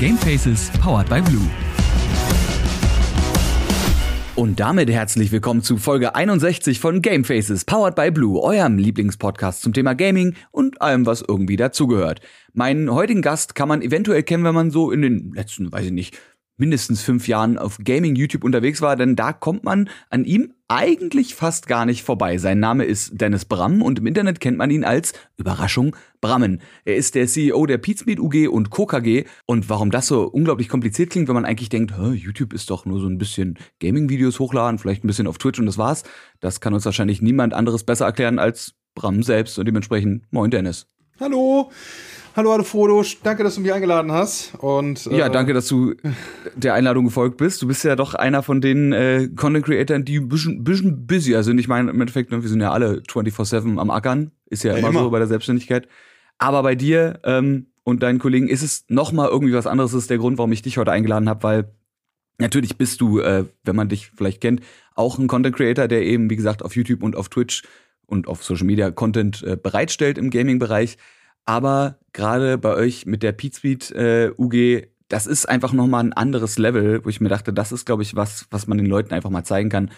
Gamefaces powered by Blue. Und damit herzlich willkommen zu Folge 61 von Gamefaces powered by Blue, eurem Lieblingspodcast zum Thema Gaming und allem, was irgendwie dazugehört. Meinen heutigen Gast kann man eventuell kennen, wenn man so in den letzten, weiß ich nicht, mindestens fünf Jahren auf Gaming YouTube unterwegs war, denn da kommt man an ihm eigentlich fast gar nicht vorbei. Sein Name ist Dennis Bramm und im Internet kennt man ihn als Überraschung Brammen. Er ist der CEO der Pizmeet UG und KKG und warum das so unglaublich kompliziert klingt, wenn man eigentlich denkt, YouTube ist doch nur so ein bisschen Gaming-Videos hochladen, vielleicht ein bisschen auf Twitch und das war's. Das kann uns wahrscheinlich niemand anderes besser erklären als Bramm selbst und dementsprechend moin Dennis. Hallo. Hallo, hallo Frodo, danke, dass du mich eingeladen hast. Und, äh ja, danke, dass du der Einladung gefolgt bist. Du bist ja doch einer von den äh, Content Creatoren, die ein bisschen, bisschen busier sind. Ich meine, im Endeffekt, ne, wir sind ja alle 24-7 am Ackern. Ist ja, ja immer, immer, so bei der Selbstständigkeit. Aber bei dir ähm, und deinen Kollegen ist es noch mal irgendwie was anderes. Das ist der Grund, warum ich dich heute eingeladen habe, weil natürlich bist du, äh, wenn man dich vielleicht kennt, auch ein Content Creator, der eben, wie gesagt, auf YouTube und auf Twitch und auf Social Media Content äh, bereitstellt im Gaming-Bereich. Aber gerade bei euch mit der Pizmeet äh, UG, das ist einfach nochmal ein anderes Level, wo ich mir dachte, das ist, glaube ich, was, was man den Leuten einfach mal zeigen kann,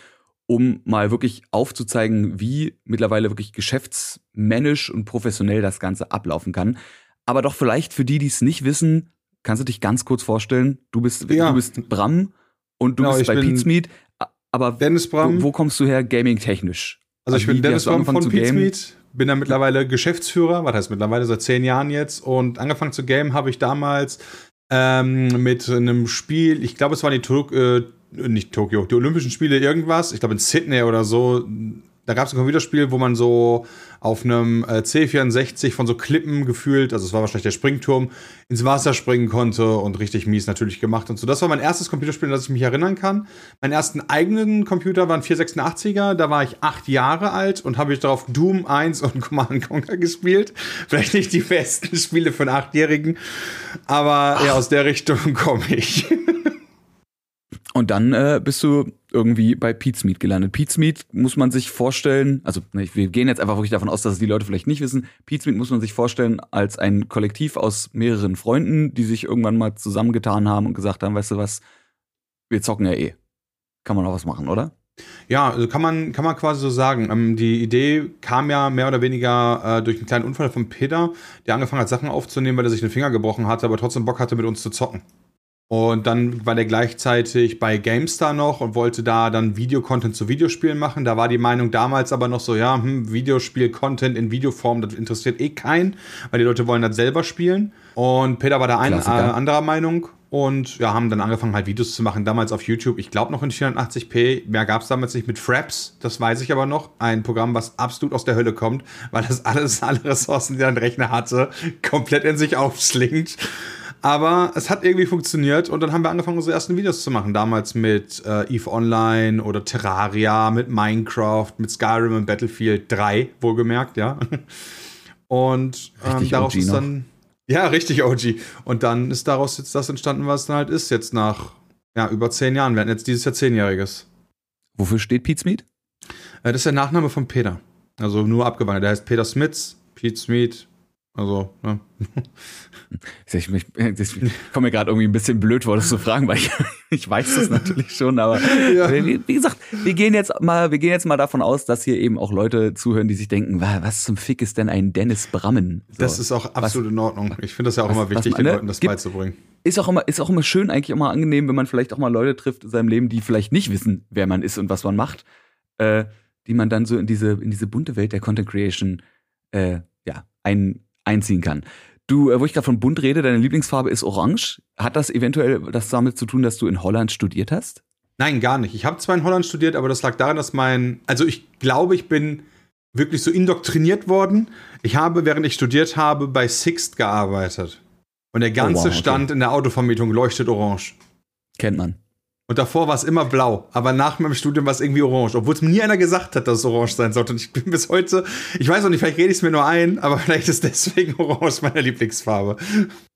um mal wirklich aufzuzeigen, wie mittlerweile wirklich geschäftsmännisch und professionell das Ganze ablaufen kann. Aber doch vielleicht für die, die es nicht wissen, kannst du dich ganz kurz vorstellen, du bist, ja. du bist Bram und du genau, bist bei Pizmeet. Aber Dennis Bram. Wo, wo kommst du her gaming-technisch? Also, also ich bin Dennis Bram von Pizmeet bin da mittlerweile Geschäftsführer, was heißt mittlerweile seit zehn Jahren jetzt. Und angefangen zu game habe ich damals ähm, mit einem Spiel, ich glaube, es war die Tok äh, nicht Tokio, die Olympischen Spiele irgendwas, ich glaube in Sydney oder so, da gab es ein Computerspiel, wo man so auf einem äh, C64 von so Klippen gefühlt, also es war wahrscheinlich der Springturm, ins Wasser springen konnte und richtig mies natürlich gemacht und so. Das war mein erstes Computerspiel, an das ich mich erinnern kann. Meinen ersten eigenen Computer war ein 486er, da war ich acht Jahre alt und habe ich darauf Doom 1 und Command Conquer gespielt. Vielleicht nicht die besten Spiele für einen Achtjährigen, aber Ach. ja, aus der Richtung komme ich. Und dann äh, bist du irgendwie bei Pete's Meat gelandet. Pete's Meat muss man sich vorstellen, also ne, wir gehen jetzt einfach wirklich davon aus, dass es die Leute vielleicht nicht wissen. Pete's Meat muss man sich vorstellen als ein Kollektiv aus mehreren Freunden, die sich irgendwann mal zusammengetan haben und gesagt haben, weißt du was, wir zocken ja eh. Kann man auch was machen, oder? Ja, also kann man, kann man quasi so sagen. Ähm, die Idee kam ja mehr oder weniger äh, durch einen kleinen Unfall von Peter, der angefangen hat, Sachen aufzunehmen, weil er sich den Finger gebrochen hatte, aber trotzdem Bock hatte, mit uns zu zocken. Und dann war der gleichzeitig bei GameStar noch und wollte da dann Videocontent zu Videospielen machen. Da war die Meinung damals aber noch so, ja, hm, Videospiel-Content in Videoform, das interessiert eh keinen, weil die Leute wollen das selber spielen. Und Peter war da ein, äh, anderer Meinung und ja, haben dann angefangen halt Videos zu machen, damals auf YouTube. Ich glaube noch in 480p, mehr gab es damals nicht mit Fraps, das weiß ich aber noch. Ein Programm, was absolut aus der Hölle kommt, weil das alles, alle Ressourcen, die ein Rechner hatte, komplett in sich aufschlingt. Aber es hat irgendwie funktioniert und dann haben wir angefangen, unsere ersten Videos zu machen. Damals mit äh, EVE Online oder Terraria, mit Minecraft, mit Skyrim und Battlefield 3, wohlgemerkt, ja. Und ähm, daraus ist dann. Ja, richtig OG. Und dann ist daraus jetzt das entstanden, was es dann halt ist, jetzt nach ja, über zehn Jahren. Wir hatten jetzt dieses Jahr zehnjähriges. Wofür steht Pete Smith? Äh, das ist der Nachname von Peter. Also nur abgewandelt. Der heißt Peter Smits, Pete Smith, also, ne? Ich, ich, ich komme mir gerade irgendwie ein bisschen blöd vor, das zu fragen, weil ich, ich weiß das natürlich schon, aber ja. wie, wie, gesagt, wir gehen jetzt mal, wir gehen jetzt mal davon aus, dass hier eben auch Leute zuhören, die sich denken, was zum Fick ist denn ein Dennis Brammen? So, das ist auch absolut was, in Ordnung. Ich finde das ja auch was, immer wichtig, den Leuten das gibt, beizubringen. Ist auch immer, ist auch immer schön, eigentlich auch mal angenehm, wenn man vielleicht auch mal Leute trifft in seinem Leben, die vielleicht nicht wissen, wer man ist und was man macht, äh, die man dann so in diese, in diese bunte Welt der Content Creation, äh, ja, ein, einziehen kann. Du, äh, wo ich gerade von bunt rede, deine Lieblingsfarbe ist orange. Hat das eventuell das damit zu tun, dass du in Holland studiert hast? Nein, gar nicht. Ich habe zwar in Holland studiert, aber das lag daran, dass mein, also ich glaube, ich bin wirklich so indoktriniert worden. Ich habe, während ich studiert habe, bei Sixt gearbeitet. Und der ganze oh, wow, okay. Stand in der Autovermietung leuchtet orange. Kennt man. Und davor war es immer blau. Aber nach meinem Studium war es irgendwie orange. Obwohl es mir nie einer gesagt hat, dass es orange sein sollte. Und ich bin bis heute, ich weiß auch nicht, vielleicht rede ich es mir nur ein, aber vielleicht ist deswegen orange meine Lieblingsfarbe.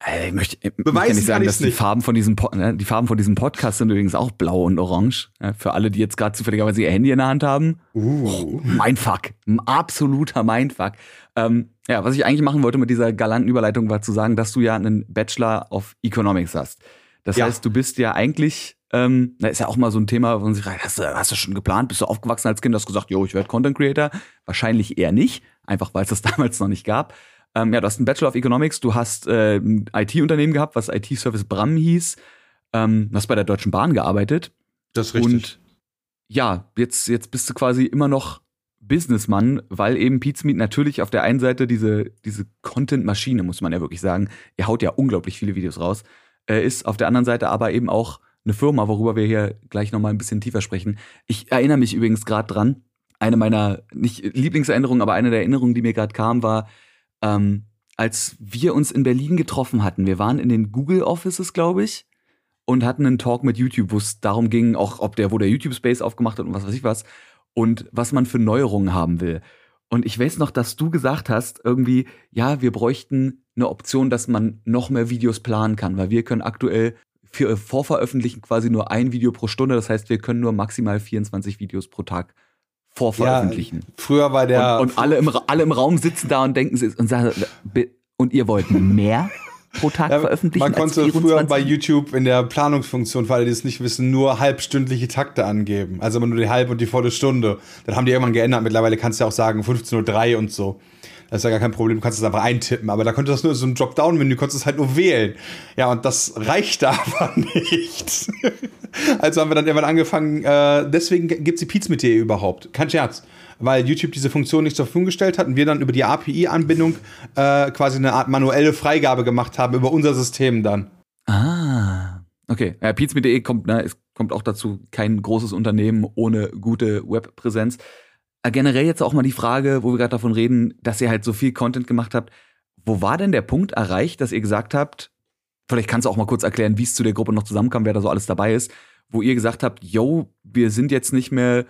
Äh, ich möchte, ich möchte nicht sagen, dass die Farben, von diesem, ne, die Farben von diesem Podcast sind übrigens auch blau und orange. für alle, die jetzt gerade zufälligerweise ihr Handy in der Hand haben. Uh. Oh, mein Fuck. Ein absoluter Mindfuck. Ähm, ja, was ich eigentlich machen wollte mit dieser galanten Überleitung war zu sagen, dass du ja einen Bachelor of Economics hast. Das ja. heißt, du bist ja eigentlich, ähm, da ist ja auch mal so ein Thema, wo man sich fragt, hast du, hast du schon geplant? Bist du aufgewachsen als Kind, hast gesagt, jo, ich werde Content Creator? Wahrscheinlich eher nicht, einfach weil es das damals noch nicht gab. Ähm, ja, du hast einen Bachelor of Economics, du hast äh, ein IT-Unternehmen gehabt, was IT-Service Bram hieß, ähm, hast bei der Deutschen Bahn gearbeitet. Das ist richtig. Und ja, jetzt, jetzt bist du quasi immer noch Businessmann, weil eben Pizmeet natürlich auf der einen Seite diese, diese Content-Maschine, muss man ja wirklich sagen, er haut ja unglaublich viele Videos raus, äh, ist auf der anderen Seite aber eben auch eine Firma, worüber wir hier gleich nochmal ein bisschen tiefer sprechen. Ich erinnere mich übrigens gerade dran, eine meiner, nicht Lieblingserinnerungen, aber eine der Erinnerungen, die mir gerade kam, war, ähm, als wir uns in Berlin getroffen hatten. Wir waren in den Google Offices, glaube ich, und hatten einen Talk mit YouTube, wo es darum ging, auch ob der, wo der YouTube Space aufgemacht hat und was weiß ich was und was man für Neuerungen haben will. Und ich weiß noch, dass du gesagt hast, irgendwie, ja, wir bräuchten eine Option, dass man noch mehr Videos planen kann, weil wir können aktuell für Vorveröffentlichen quasi nur ein Video pro Stunde. Das heißt, wir können nur maximal 24 Videos pro Tag vorveröffentlichen. Ja, früher war der. Und, und alle, im, alle im Raum sitzen da und denken und sagen, und ihr wollt mehr? Pro Tag ja, veröffentlichen. Man konnte früher bei YouTube in der Planungsfunktion, für alle, die es nicht wissen, nur halbstündliche Takte angeben. Also immer nur die halbe und die volle Stunde. Dann haben die irgendwann geändert. Mittlerweile kannst du ja auch sagen 15.03 Uhr und so. Das ist ja gar kein Problem, du kannst es einfach eintippen. Aber da konnte das nur so ein Dropdown-Menü, du konntest es halt nur wählen. Ja, und das reichte aber nicht. also haben wir dann irgendwann angefangen, äh, deswegen gibt es die Pizza mit dir überhaupt. Kein Scherz weil YouTube diese Funktion nicht zur Verfügung gestellt hat und wir dann über die API-Anbindung äh, quasi eine Art manuelle Freigabe gemacht haben über unser System dann. Ah, okay. Ja, Pizza.de kommt, ne, es kommt auch dazu kein großes Unternehmen ohne gute Webpräsenz. Äh, generell jetzt auch mal die Frage, wo wir gerade davon reden, dass ihr halt so viel Content gemacht habt. Wo war denn der Punkt erreicht, dass ihr gesagt habt, vielleicht kannst du auch mal kurz erklären, wie es zu der Gruppe noch zusammenkam, wer da so alles dabei ist, wo ihr gesagt habt, yo, wir sind jetzt nicht mehr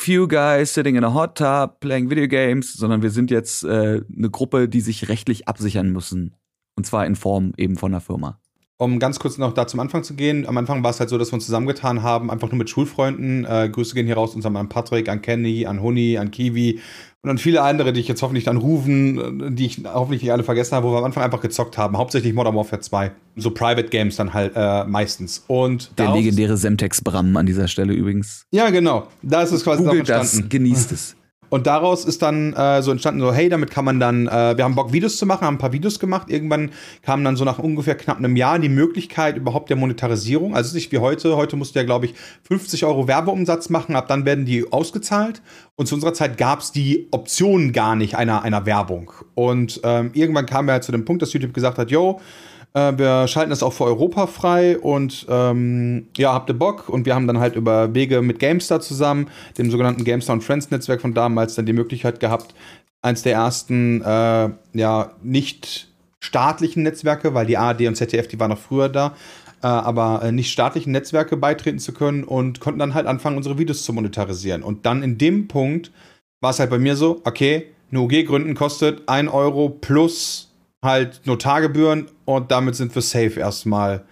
few guys sitting in a hot tub playing video games, sondern wir sind jetzt äh, eine Gruppe, die sich rechtlich absichern müssen. Und zwar in Form eben von einer Firma. Um ganz kurz noch da zum Anfang zu gehen, am Anfang war es halt so, dass wir uns zusammengetan haben, einfach nur mit Schulfreunden. Äh, Grüße gehen hier raus uns an Patrick, an Kenny, an Huni, an Kiwi und an viele andere, die ich jetzt hoffentlich dann rufen, äh, die ich hoffentlich nicht alle vergessen habe, wo wir am Anfang einfach gezockt haben. Hauptsächlich Modern Warfare 2. So Private Games dann halt äh, meistens. Und Der legendäre Semtex Bram an dieser Stelle übrigens. Ja, genau. Da ist es quasi Google das, genießt es. Und daraus ist dann äh, so entstanden, so, hey, damit kann man dann, äh, wir haben Bock, Videos zu machen, haben ein paar Videos gemacht. Irgendwann kam dann so nach ungefähr knapp einem Jahr die Möglichkeit überhaupt der Monetarisierung. Also nicht wie heute. Heute musst du ja, glaube ich, 50 Euro Werbeumsatz machen, ab dann werden die ausgezahlt. Und zu unserer Zeit gab es die Option gar nicht einer, einer Werbung. Und ähm, irgendwann kam er halt zu dem Punkt, dass YouTube gesagt hat, yo, äh, wir schalten das auch für Europa frei und ähm, ja, habt ihr Bock? Und wir haben dann halt über Wege mit GameStar zusammen, dem sogenannten GameStar und Friends Netzwerk von damals, dann die Möglichkeit gehabt, eins der ersten äh, ja nicht staatlichen Netzwerke, weil die ARD und ZDF, die waren noch früher da, äh, aber äh, nicht staatlichen Netzwerke beitreten zu können und konnten dann halt anfangen, unsere Videos zu monetarisieren. Und dann in dem Punkt war es halt bei mir so, okay, eine UG gründen kostet 1 Euro plus halt Notargebühren und damit sind wir safe erstmal.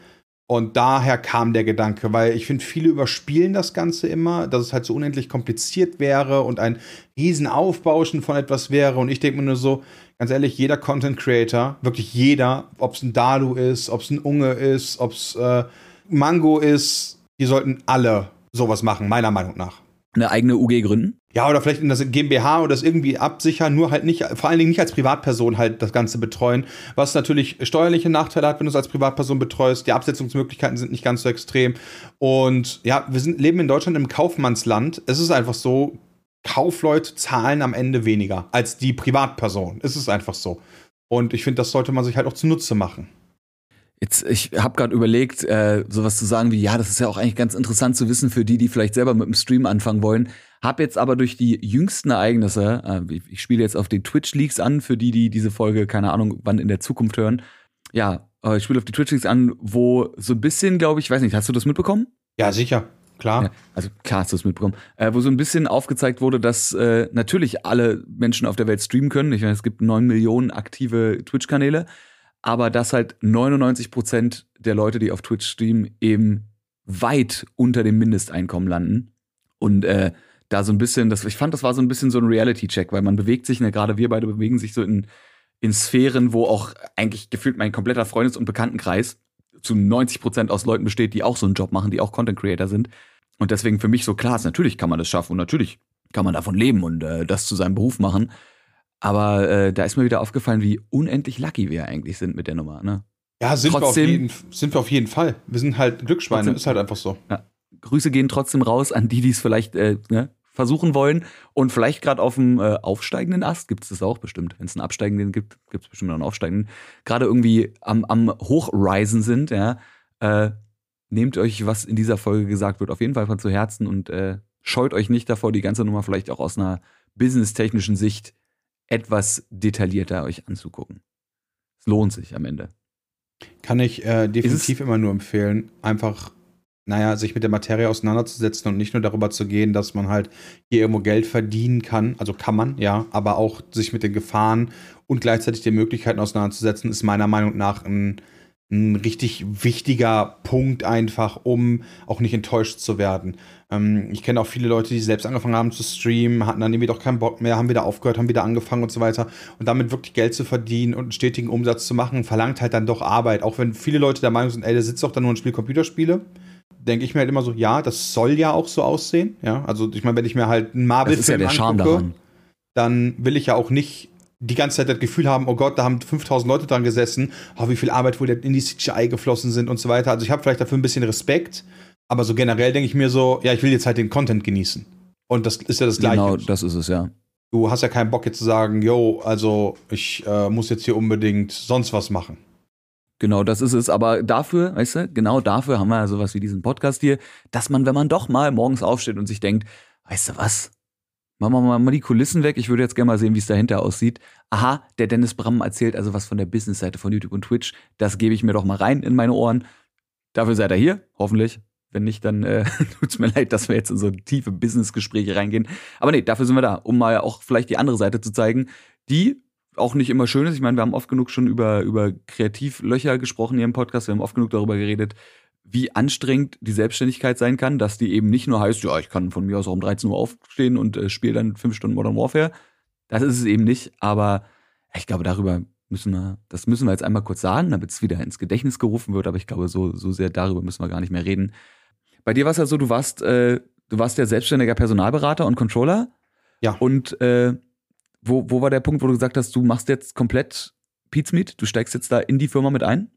Und daher kam der Gedanke, weil ich finde, viele überspielen das Ganze immer, dass es halt so unendlich kompliziert wäre und ein Riesenaufbauschen von etwas wäre. Und ich denke mir nur so, ganz ehrlich, jeder Content Creator, wirklich jeder, ob es ein Dalu ist, ob es ein Unge ist, ob es äh, Mango ist, die sollten alle sowas machen, meiner Meinung nach. Eine eigene UG gründen? Ja, oder vielleicht in das GmbH oder das irgendwie absichern, nur halt nicht, vor allen Dingen nicht als Privatperson halt das Ganze betreuen, was natürlich steuerliche Nachteile hat, wenn du es als Privatperson betreust. Die Absetzungsmöglichkeiten sind nicht ganz so extrem. Und ja, wir sind, leben in Deutschland im Kaufmannsland. Es ist einfach so, Kaufleute zahlen am Ende weniger als die Privatperson. Es ist einfach so. Und ich finde, das sollte man sich halt auch zunutze machen. Jetzt, ich habe gerade überlegt, äh, sowas zu sagen wie, ja, das ist ja auch eigentlich ganz interessant zu wissen für die, die vielleicht selber mit dem Stream anfangen wollen. Hab jetzt aber durch die jüngsten Ereignisse, äh, ich, ich spiele jetzt auf den Twitch-Leaks an, für die, die diese Folge, keine Ahnung, wann in der Zukunft hören. Ja, äh, ich spiele auf die Twitch-Leaks an, wo so ein bisschen, glaube ich, weiß nicht, hast du das mitbekommen? Ja, sicher. Klar. Ja, also klar hast du es mitbekommen. Äh, wo so ein bisschen aufgezeigt wurde, dass äh, natürlich alle Menschen auf der Welt streamen können. Ich meine, es gibt neun Millionen aktive Twitch-Kanäle, aber dass halt 99 Prozent der Leute, die auf Twitch streamen, eben weit unter dem Mindesteinkommen landen. Und äh, da so ein bisschen, das, ich fand, das war so ein bisschen so ein Reality-Check, weil man bewegt sich, ne, gerade wir beide bewegen sich so in, in Sphären, wo auch eigentlich gefühlt mein kompletter Freundes- und Bekanntenkreis zu 90 Prozent aus Leuten besteht, die auch so einen Job machen, die auch Content Creator sind. Und deswegen für mich so klar ist, natürlich kann man das schaffen und natürlich kann man davon leben und äh, das zu seinem Beruf machen. Aber äh, da ist mir wieder aufgefallen, wie unendlich lucky wir eigentlich sind mit der Nummer. Ne? Ja, sind, trotzdem, wir auf jeden, sind wir auf jeden Fall. Wir sind halt Glücksschweine, trotzdem, ist halt einfach so. Ja. Grüße gehen trotzdem raus an die, die es vielleicht äh, ne, versuchen wollen und vielleicht gerade auf dem äh, aufsteigenden Ast gibt es das auch bestimmt. Wenn es einen absteigenden gibt, gibt es bestimmt einen aufsteigenden. Gerade irgendwie am, am Hochrisen sind, ja. Äh, nehmt euch, was in dieser Folge gesagt wird, auf jeden Fall von zu Herzen und äh, scheut euch nicht davor, die ganze Nummer vielleicht auch aus einer businesstechnischen Sicht etwas detaillierter euch anzugucken. Es lohnt sich am Ende. Kann ich äh, definitiv immer nur empfehlen, einfach naja, sich mit der Materie auseinanderzusetzen und nicht nur darüber zu gehen, dass man halt hier irgendwo Geld verdienen kann, also kann man, ja, aber auch sich mit den Gefahren und gleichzeitig den Möglichkeiten auseinanderzusetzen, ist meiner Meinung nach ein, ein richtig wichtiger Punkt einfach, um auch nicht enttäuscht zu werden. Ähm, ich kenne auch viele Leute, die selbst angefangen haben zu streamen, hatten dann irgendwie doch keinen Bock mehr, haben wieder aufgehört, haben wieder angefangen und so weiter. Und damit wirklich Geld zu verdienen und einen stetigen Umsatz zu machen, verlangt halt dann doch Arbeit. Auch wenn viele Leute der Meinung sind, ey, der sitzt doch dann nur und spielt Computerspiele denke ich mir halt immer so, ja, das soll ja auch so aussehen. Ja, also ich meine, wenn ich mir halt einen Marvel-Film ja angucke, dann will ich ja auch nicht die ganze Zeit das Gefühl haben, oh Gott, da haben 5000 Leute dran gesessen, oh, wie viel Arbeit wohl in die CGI geflossen sind und so weiter. Also ich habe vielleicht dafür ein bisschen Respekt, aber so generell denke ich mir so, ja, ich will jetzt halt den Content genießen. Und das ist ja das Gleiche. Genau, das ist es, ja. Du hast ja keinen Bock jetzt zu sagen, yo, also ich äh, muss jetzt hier unbedingt sonst was machen. Genau, das ist es. Aber dafür, weißt du, genau dafür haben wir ja sowas wie diesen Podcast hier, dass man, wenn man doch mal morgens aufsteht und sich denkt, weißt du was? Machen wir mal, die Kulissen weg. Ich würde jetzt gerne mal sehen, wie es dahinter aussieht. Aha, der Dennis Bram erzählt also was von der Business-Seite von YouTube und Twitch. Das gebe ich mir doch mal rein in meine Ohren. Dafür seid ihr hier, hoffentlich. Wenn nicht, dann äh, tut's mir leid, dass wir jetzt in so tiefe Business-Gespräche reingehen. Aber nee, dafür sind wir da, um mal auch vielleicht die andere Seite zu zeigen, die auch nicht immer schön ist. Ich meine, wir haben oft genug schon über, über Kreativlöcher gesprochen hier im Podcast. Wir haben oft genug darüber geredet, wie anstrengend die Selbstständigkeit sein kann, dass die eben nicht nur heißt, ja, ich kann von mir aus auch um 13 Uhr aufstehen und äh, spiele dann fünf Stunden Modern Warfare. Das ist es eben nicht, aber ich glaube, darüber müssen wir, das müssen wir jetzt einmal kurz sagen, damit es wieder ins Gedächtnis gerufen wird, aber ich glaube, so, so sehr darüber müssen wir gar nicht mehr reden. Bei dir war es ja so, du warst, äh, du warst ja selbstständiger Personalberater und Controller. Ja. Und äh, wo, wo war der Punkt, wo du gesagt hast, du machst jetzt komplett Pizmeet, du steigst jetzt da in die Firma mit ein?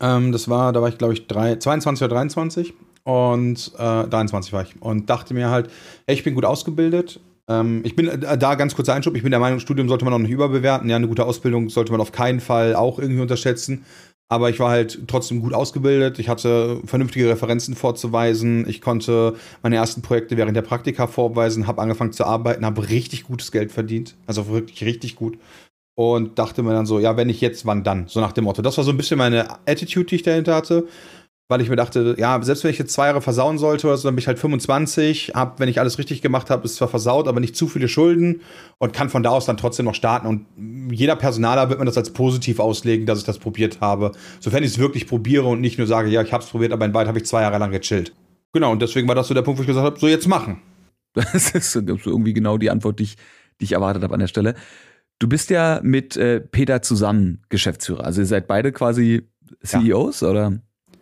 Ähm, das war, da war ich glaube ich drei, 22 oder 23 und äh, 23 war ich und dachte mir halt, ey, ich bin gut ausgebildet. Ähm, ich bin äh, da ganz kurzer Einschub, ich bin der Meinung, Studium sollte man auch nicht überbewerten. Ja, eine gute Ausbildung sollte man auf keinen Fall auch irgendwie unterschätzen. Aber ich war halt trotzdem gut ausgebildet. Ich hatte vernünftige Referenzen vorzuweisen. Ich konnte meine ersten Projekte während der Praktika vorweisen, habe angefangen zu arbeiten, habe richtig gutes Geld verdient. Also wirklich richtig gut. Und dachte mir dann so, ja, wenn nicht jetzt, wann dann? So nach dem Motto. Das war so ein bisschen meine Attitude, die ich dahinter hatte weil ich mir dachte, ja, selbst wenn ich jetzt zwei Jahre versauen sollte oder so, dann bin ich halt 25, hab, wenn ich alles richtig gemacht habe, ist zwar versaut, aber nicht zu viele Schulden und kann von da aus dann trotzdem noch starten. Und jeder Personaler wird mir das als positiv auslegen, dass ich das probiert habe. Sofern ich es wirklich probiere und nicht nur sage, ja, ich habe es probiert, aber in Wald habe ich zwei Jahre lang gechillt. Genau, und deswegen war das so der Punkt, wo ich gesagt habe, so jetzt machen. Das ist irgendwie genau die Antwort, die ich, die ich erwartet habe an der Stelle. Du bist ja mit äh, Peter zusammen Geschäftsführer. Also ihr seid beide quasi CEOs, ja. oder?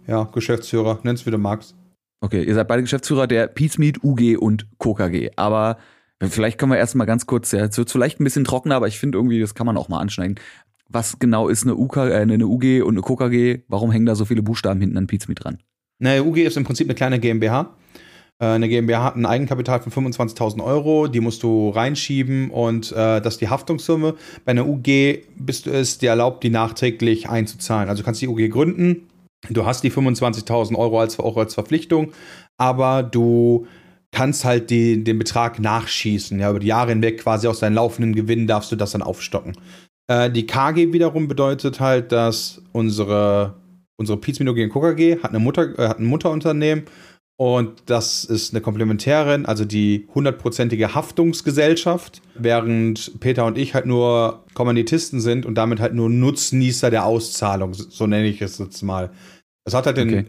Ja, Geschäftsführer, nenn's wie du magst. Okay, ihr seid beide Geschäftsführer der Pizmeet, UG und KKG. Aber vielleicht können wir erstmal ganz kurz, ja, es wird vielleicht ein bisschen trockener, aber ich finde irgendwie, das kann man auch mal anschneiden. Was genau ist eine, UK, äh, eine UG und eine KKG? Warum hängen da so viele Buchstaben hinten an Pizmeet dran? Eine UG ist im Prinzip eine kleine GmbH. Äh, eine GmbH hat ein Eigenkapital von 25.000 Euro, die musst du reinschieben und äh, das ist die Haftungssumme. Bei einer UG bist du es dir erlaubt, die nachträglich einzuzahlen. Also du kannst die UG gründen, Du hast die 25.000 Euro als, auch als Verpflichtung, aber du kannst halt die, den Betrag nachschießen. Ja, über die Jahre hinweg quasi aus deinen laufenden Gewinnen darfst du das dann aufstocken. Äh, die KG wiederum bedeutet halt, dass unsere, unsere Pizza gegen KKG hat, eine Mutter, äh, hat ein Mutterunternehmen Und das ist eine Komplementärin, also die hundertprozentige Haftungsgesellschaft, während Peter und ich halt nur Kommanditisten sind und damit halt nur Nutznießer der Auszahlung, so nenne ich es jetzt mal. Es hat halt okay.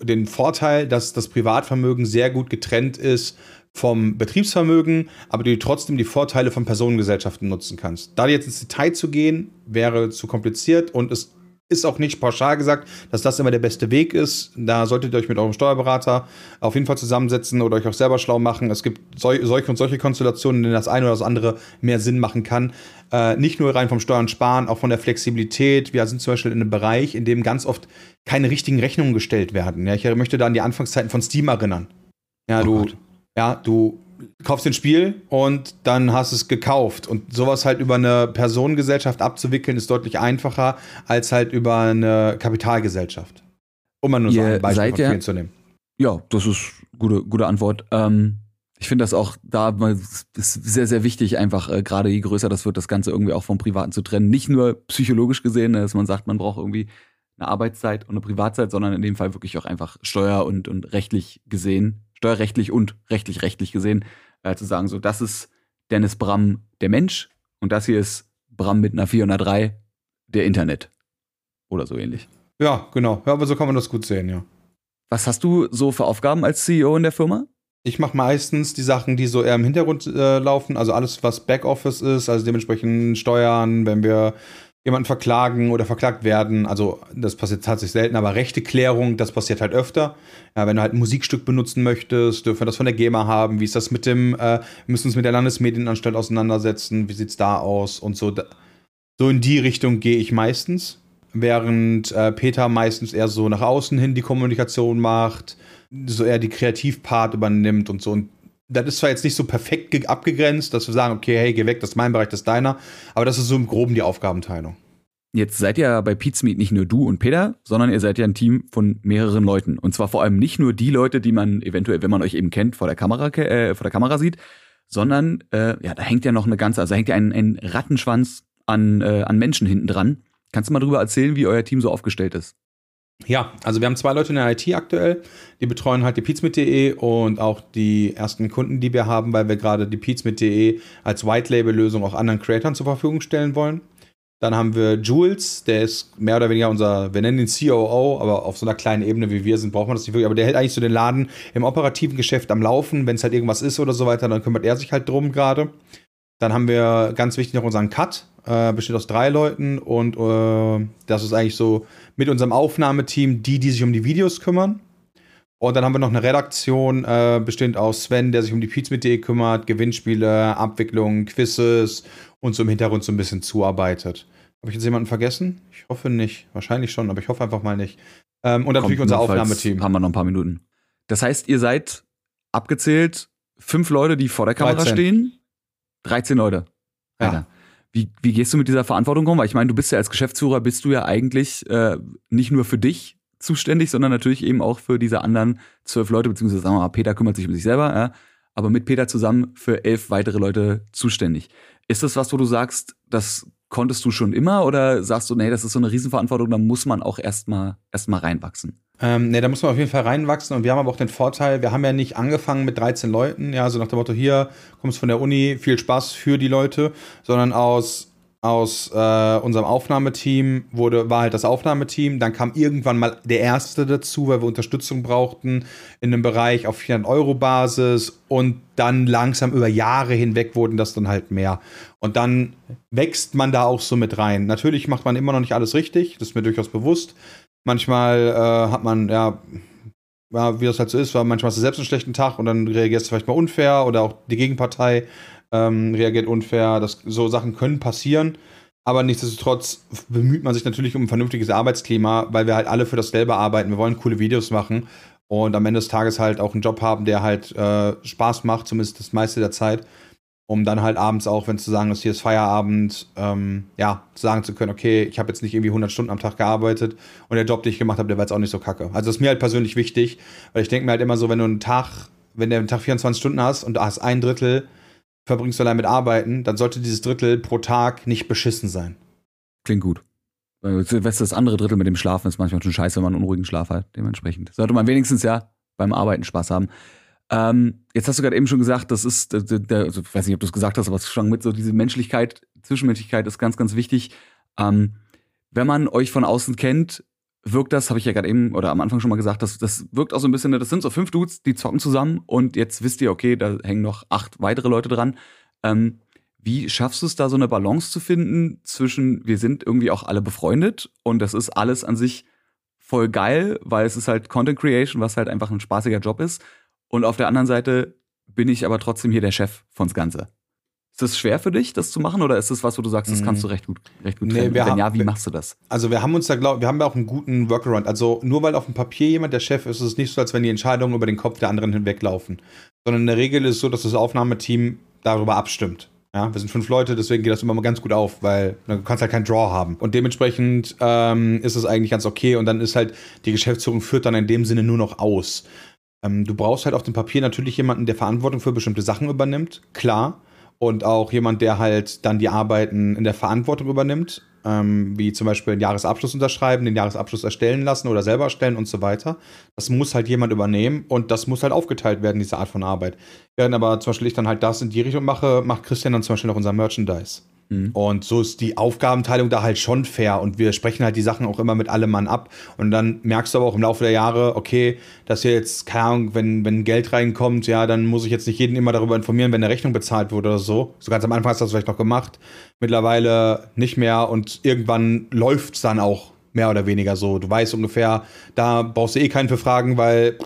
den, den Vorteil, dass das Privatvermögen sehr gut getrennt ist vom Betriebsvermögen, aber du trotzdem die Vorteile von Personengesellschaften nutzen kannst. Da jetzt ins Detail zu gehen, wäre zu kompliziert und es ist auch nicht pauschal gesagt, dass das immer der beste Weg ist. Da solltet ihr euch mit eurem Steuerberater auf jeden Fall zusammensetzen oder euch auch selber schlau machen. Es gibt solche und solche Konstellationen, in denen das eine oder das andere mehr Sinn machen kann. Äh, nicht nur rein vom Steuern sparen, auch von der Flexibilität. Wir sind zum Beispiel in einem Bereich, in dem ganz oft keine richtigen Rechnungen gestellt werden. Ja, ich möchte da an die Anfangszeiten von Steam erinnern. Ja, oh du, Gott. ja, du kaufst ein Spiel und dann hast es gekauft. Und sowas halt über eine Personengesellschaft abzuwickeln, ist deutlich einfacher als halt über eine Kapitalgesellschaft. Um mal nur so ein Beispiel von vielen zu nehmen. Ja, das ist gute, gute Antwort. Ähm, ich finde das auch da ist sehr, sehr wichtig, einfach äh, gerade je größer das wird, das Ganze irgendwie auch vom Privaten zu trennen. Nicht nur psychologisch gesehen, ne, dass man sagt, man braucht irgendwie eine Arbeitszeit und eine Privatzeit, sondern in dem Fall wirklich auch einfach steuer- und, und rechtlich gesehen steuerrechtlich und rechtlich rechtlich gesehen, äh, zu sagen, so, das ist Dennis Bram der Mensch und das hier ist Bram mit einer 403 der Internet. Oder so ähnlich. Ja, genau. Ja, aber so kann man das gut sehen, ja. Was hast du so für Aufgaben als CEO in der Firma? Ich mache meistens die Sachen, die so eher im Hintergrund äh, laufen, also alles, was Backoffice ist, also dementsprechend Steuern, wenn wir jemanden verklagen oder verklagt werden. Also das passiert tatsächlich selten, aber Rechteklärung, das passiert halt öfter. Ja, wenn du halt ein Musikstück benutzen möchtest, dürfen wir das von der GEMA haben. Wie ist das mit dem, äh, wir müssen uns mit der Landesmedienanstalt auseinandersetzen, wie sieht's da aus und so. So in die Richtung gehe ich meistens, während äh, Peter meistens eher so nach außen hin die Kommunikation macht, so eher die Kreativpart übernimmt und so. Und das ist zwar jetzt nicht so perfekt abgegrenzt, dass wir sagen, okay, hey, geh weg, das ist mein Bereich, das ist deiner, aber das ist so im Groben die Aufgabenteilung. Jetzt seid ihr bei Pizmeet nicht nur du und Peter, sondern ihr seid ja ein Team von mehreren Leuten. Und zwar vor allem nicht nur die Leute, die man eventuell, wenn man euch eben kennt, vor der Kamera, äh, vor der Kamera sieht, sondern äh, ja, da hängt ja noch eine ganze, also hängt ja ein, ein Rattenschwanz an, äh, an Menschen hinten dran. Kannst du mal darüber erzählen, wie euer Team so aufgestellt ist? Ja, also wir haben zwei Leute in der IT aktuell, die betreuen halt die Pizmit.de und auch die ersten Kunden, die wir haben, weil wir gerade die Pizmit.de als White-Label-Lösung auch anderen Creatoren zur Verfügung stellen wollen. Dann haben wir Jules, der ist mehr oder weniger unser, wir nennen ihn COO, aber auf so einer kleinen Ebene wie wir sind, braucht man das nicht wirklich. Aber der hält eigentlich so den Laden im operativen Geschäft am Laufen. Wenn es halt irgendwas ist oder so weiter, dann kümmert er sich halt drum gerade. Dann haben wir ganz wichtig noch unseren Cut, äh, besteht aus drei Leuten und äh, das ist eigentlich so mit unserem Aufnahmeteam die, die sich um die Videos kümmern. Und dann haben wir noch eine Redaktion, äh, bestehend aus Sven, der sich um die Pizza.de kümmert, Gewinnspiele, Abwicklungen, Quizzes und so im Hintergrund so ein bisschen zuarbeitet. Habe ich jetzt jemanden vergessen? Ich hoffe nicht. Wahrscheinlich schon, aber ich hoffe einfach mal nicht. Ähm, und natürlich unser Aufnahmeteam. Haben wir noch ein paar Minuten. Das heißt, ihr seid abgezählt fünf Leute, die vor der Kamera 13. stehen. 13 Leute. Ja. Wie, wie gehst du mit dieser Verantwortung um? Weil ich meine, du bist ja als Geschäftsführer, bist du ja eigentlich äh, nicht nur für dich zuständig, sondern natürlich eben auch für diese anderen zwölf Leute, beziehungsweise sagen wir mal, Peter kümmert sich um sich selber, ja, aber mit Peter zusammen für elf weitere Leute zuständig. Ist das was, wo du sagst, das konntest du schon immer oder sagst du, nee, das ist so eine Riesenverantwortung, da muss man auch erstmal erstmal reinwachsen? Ähm, ne, da muss man auf jeden Fall reinwachsen und wir haben aber auch den Vorteil, wir haben ja nicht angefangen mit 13 Leuten, ja, so nach dem Motto, hier kommst von der Uni, viel Spaß für die Leute, sondern aus, aus äh, unserem Aufnahmeteam wurde, war halt das Aufnahmeteam, dann kam irgendwann mal der Erste dazu, weil wir Unterstützung brauchten in einem Bereich auf 400 Euro Basis und dann langsam über Jahre hinweg wurden das dann halt mehr. Und dann wächst man da auch so mit rein. Natürlich macht man immer noch nicht alles richtig, das ist mir durchaus bewusst, Manchmal äh, hat man, ja, ja, wie das halt so ist, weil manchmal hast du selbst einen schlechten Tag und dann reagierst du vielleicht mal unfair oder auch die Gegenpartei ähm, reagiert unfair. Das, so Sachen können passieren. Aber nichtsdestotrotz bemüht man sich natürlich um ein vernünftiges Arbeitsklima, weil wir halt alle für dasselbe arbeiten. Wir wollen coole Videos machen und am Ende des Tages halt auch einen Job haben, der halt äh, Spaß macht, zumindest das meiste der Zeit um dann halt abends auch, wenn zu sagen ist, hier ist Feierabend, ähm, ja, sagen zu können, okay, ich habe jetzt nicht irgendwie 100 Stunden am Tag gearbeitet und der Job, den ich gemacht habe, der war jetzt auch nicht so kacke. Also das ist mir halt persönlich wichtig, weil ich denke mir halt immer so, wenn du einen Tag, wenn du einen Tag 24 Stunden hast und du hast ein Drittel, verbringst du allein mit Arbeiten, dann sollte dieses Drittel pro Tag nicht beschissen sein. Klingt gut. Silvester das andere Drittel mit dem Schlafen ist manchmal schon scheiße, wenn man einen unruhigen Schlaf hat. Dementsprechend sollte man wenigstens ja beim Arbeiten Spaß haben. Ähm, jetzt hast du gerade eben schon gesagt, das ist, der, der, also ich weiß nicht, ob du es gesagt hast, aber es schon mit so diese Menschlichkeit, Zwischenmenschlichkeit ist ganz, ganz wichtig. Ähm, wenn man euch von außen kennt, wirkt das, habe ich ja gerade eben oder am Anfang schon mal gesagt, das, das wirkt auch so ein bisschen, das sind so fünf Dudes, die zocken zusammen und jetzt wisst ihr, okay, da hängen noch acht weitere Leute dran. Ähm, wie schaffst du es da so eine Balance zu finden zwischen, wir sind irgendwie auch alle befreundet und das ist alles an sich voll geil, weil es ist halt Content Creation, was halt einfach ein spaßiger Job ist. Und auf der anderen Seite bin ich aber trotzdem hier der Chef von's Ganze. Ist das schwer für dich, das zu machen, oder ist das was, wo du sagst, das kannst du mhm. recht gut, recht gut nee, Wenn ja, wie machst du das? Also wir haben uns da, glaub, wir haben ja auch einen guten Workaround. Also nur weil auf dem Papier jemand der Chef ist, ist es nicht so, als wenn die Entscheidungen über den Kopf der anderen hinweglaufen. Sondern in der Regel ist es so, dass das Aufnahmeteam darüber abstimmt. Ja, wir sind fünf Leute, deswegen geht das immer mal ganz gut auf, weil du kannst halt keinen Draw haben. Und dementsprechend ähm, ist es eigentlich ganz okay. Und dann ist halt, die Geschäftsführung führt dann in dem Sinne nur noch aus. Ähm, du brauchst halt auf dem Papier natürlich jemanden, der Verantwortung für bestimmte Sachen übernimmt, klar. Und auch jemand, der halt dann die Arbeiten in der Verantwortung übernimmt ähm, wie zum Beispiel den Jahresabschluss unterschreiben, den Jahresabschluss erstellen lassen oder selber erstellen und so weiter. Das muss halt jemand übernehmen und das muss halt aufgeteilt werden, diese Art von Arbeit. Während aber zum Beispiel ich dann halt das in die Richtung mache, macht Christian dann zum Beispiel noch unser Merchandise. Mhm. Und so ist die Aufgabenteilung da halt schon fair und wir sprechen halt die Sachen auch immer mit allem Mann ab. Und dann merkst du aber auch im Laufe der Jahre, okay, dass hier jetzt, keine Ahnung, wenn, wenn Geld reinkommt, ja, dann muss ich jetzt nicht jeden immer darüber informieren, wenn eine Rechnung bezahlt wurde oder so. So ganz am Anfang hast du das vielleicht noch gemacht. Mittlerweile nicht mehr und irgendwann läuft es dann auch mehr oder weniger so. Du weißt ungefähr, da brauchst du eh keinen für Fragen, weil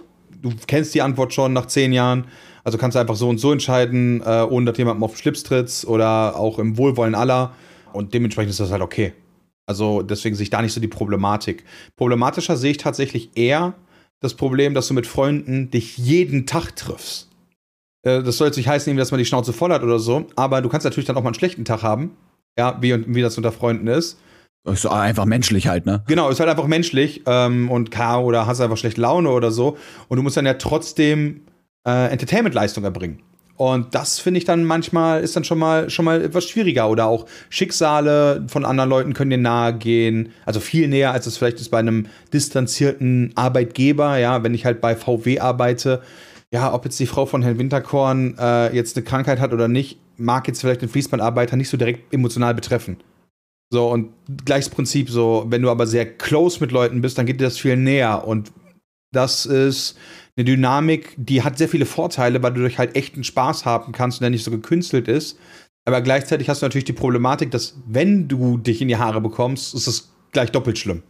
du kennst die Antwort schon nach zehn Jahren. Also kannst du einfach so und so entscheiden, äh, ohne dass jemandem auf den Schlips trittst oder auch im Wohlwollen aller. Und dementsprechend ist das halt okay. Also deswegen sehe ich da nicht so die Problematik. Problematischer sehe ich tatsächlich eher das Problem, dass du mit Freunden dich jeden Tag triffst. Äh, das soll jetzt nicht heißen, dass man die Schnauze voll hat oder so, aber du kannst natürlich dann auch mal einen schlechten Tag haben. Ja, wie, wie das unter Freunden ist. Ist einfach menschlich halt, ne? Genau, ist halt einfach menschlich ähm, und K oder hast einfach schlechte Laune oder so. Und du musst dann ja trotzdem äh, Entertainment-Leistung erbringen. Und das finde ich dann manchmal, ist dann schon mal, schon mal etwas schwieriger. Oder auch Schicksale von anderen Leuten können dir nahe gehen. Also viel näher, als es vielleicht ist bei einem distanzierten Arbeitgeber. Ja, wenn ich halt bei VW arbeite. Ja, ob jetzt die Frau von Herrn Winterkorn äh, jetzt eine Krankheit hat oder nicht, mag jetzt vielleicht den Fließbandarbeiter nicht so direkt emotional betreffen. So, und gleiches Prinzip, so, wenn du aber sehr close mit Leuten bist, dann geht dir das viel näher. Und das ist eine Dynamik, die hat sehr viele Vorteile, weil du durch halt echten Spaß haben kannst und der nicht so gekünstelt ist. Aber gleichzeitig hast du natürlich die Problematik, dass wenn du dich in die Haare bekommst, ist es gleich doppelt schlimm.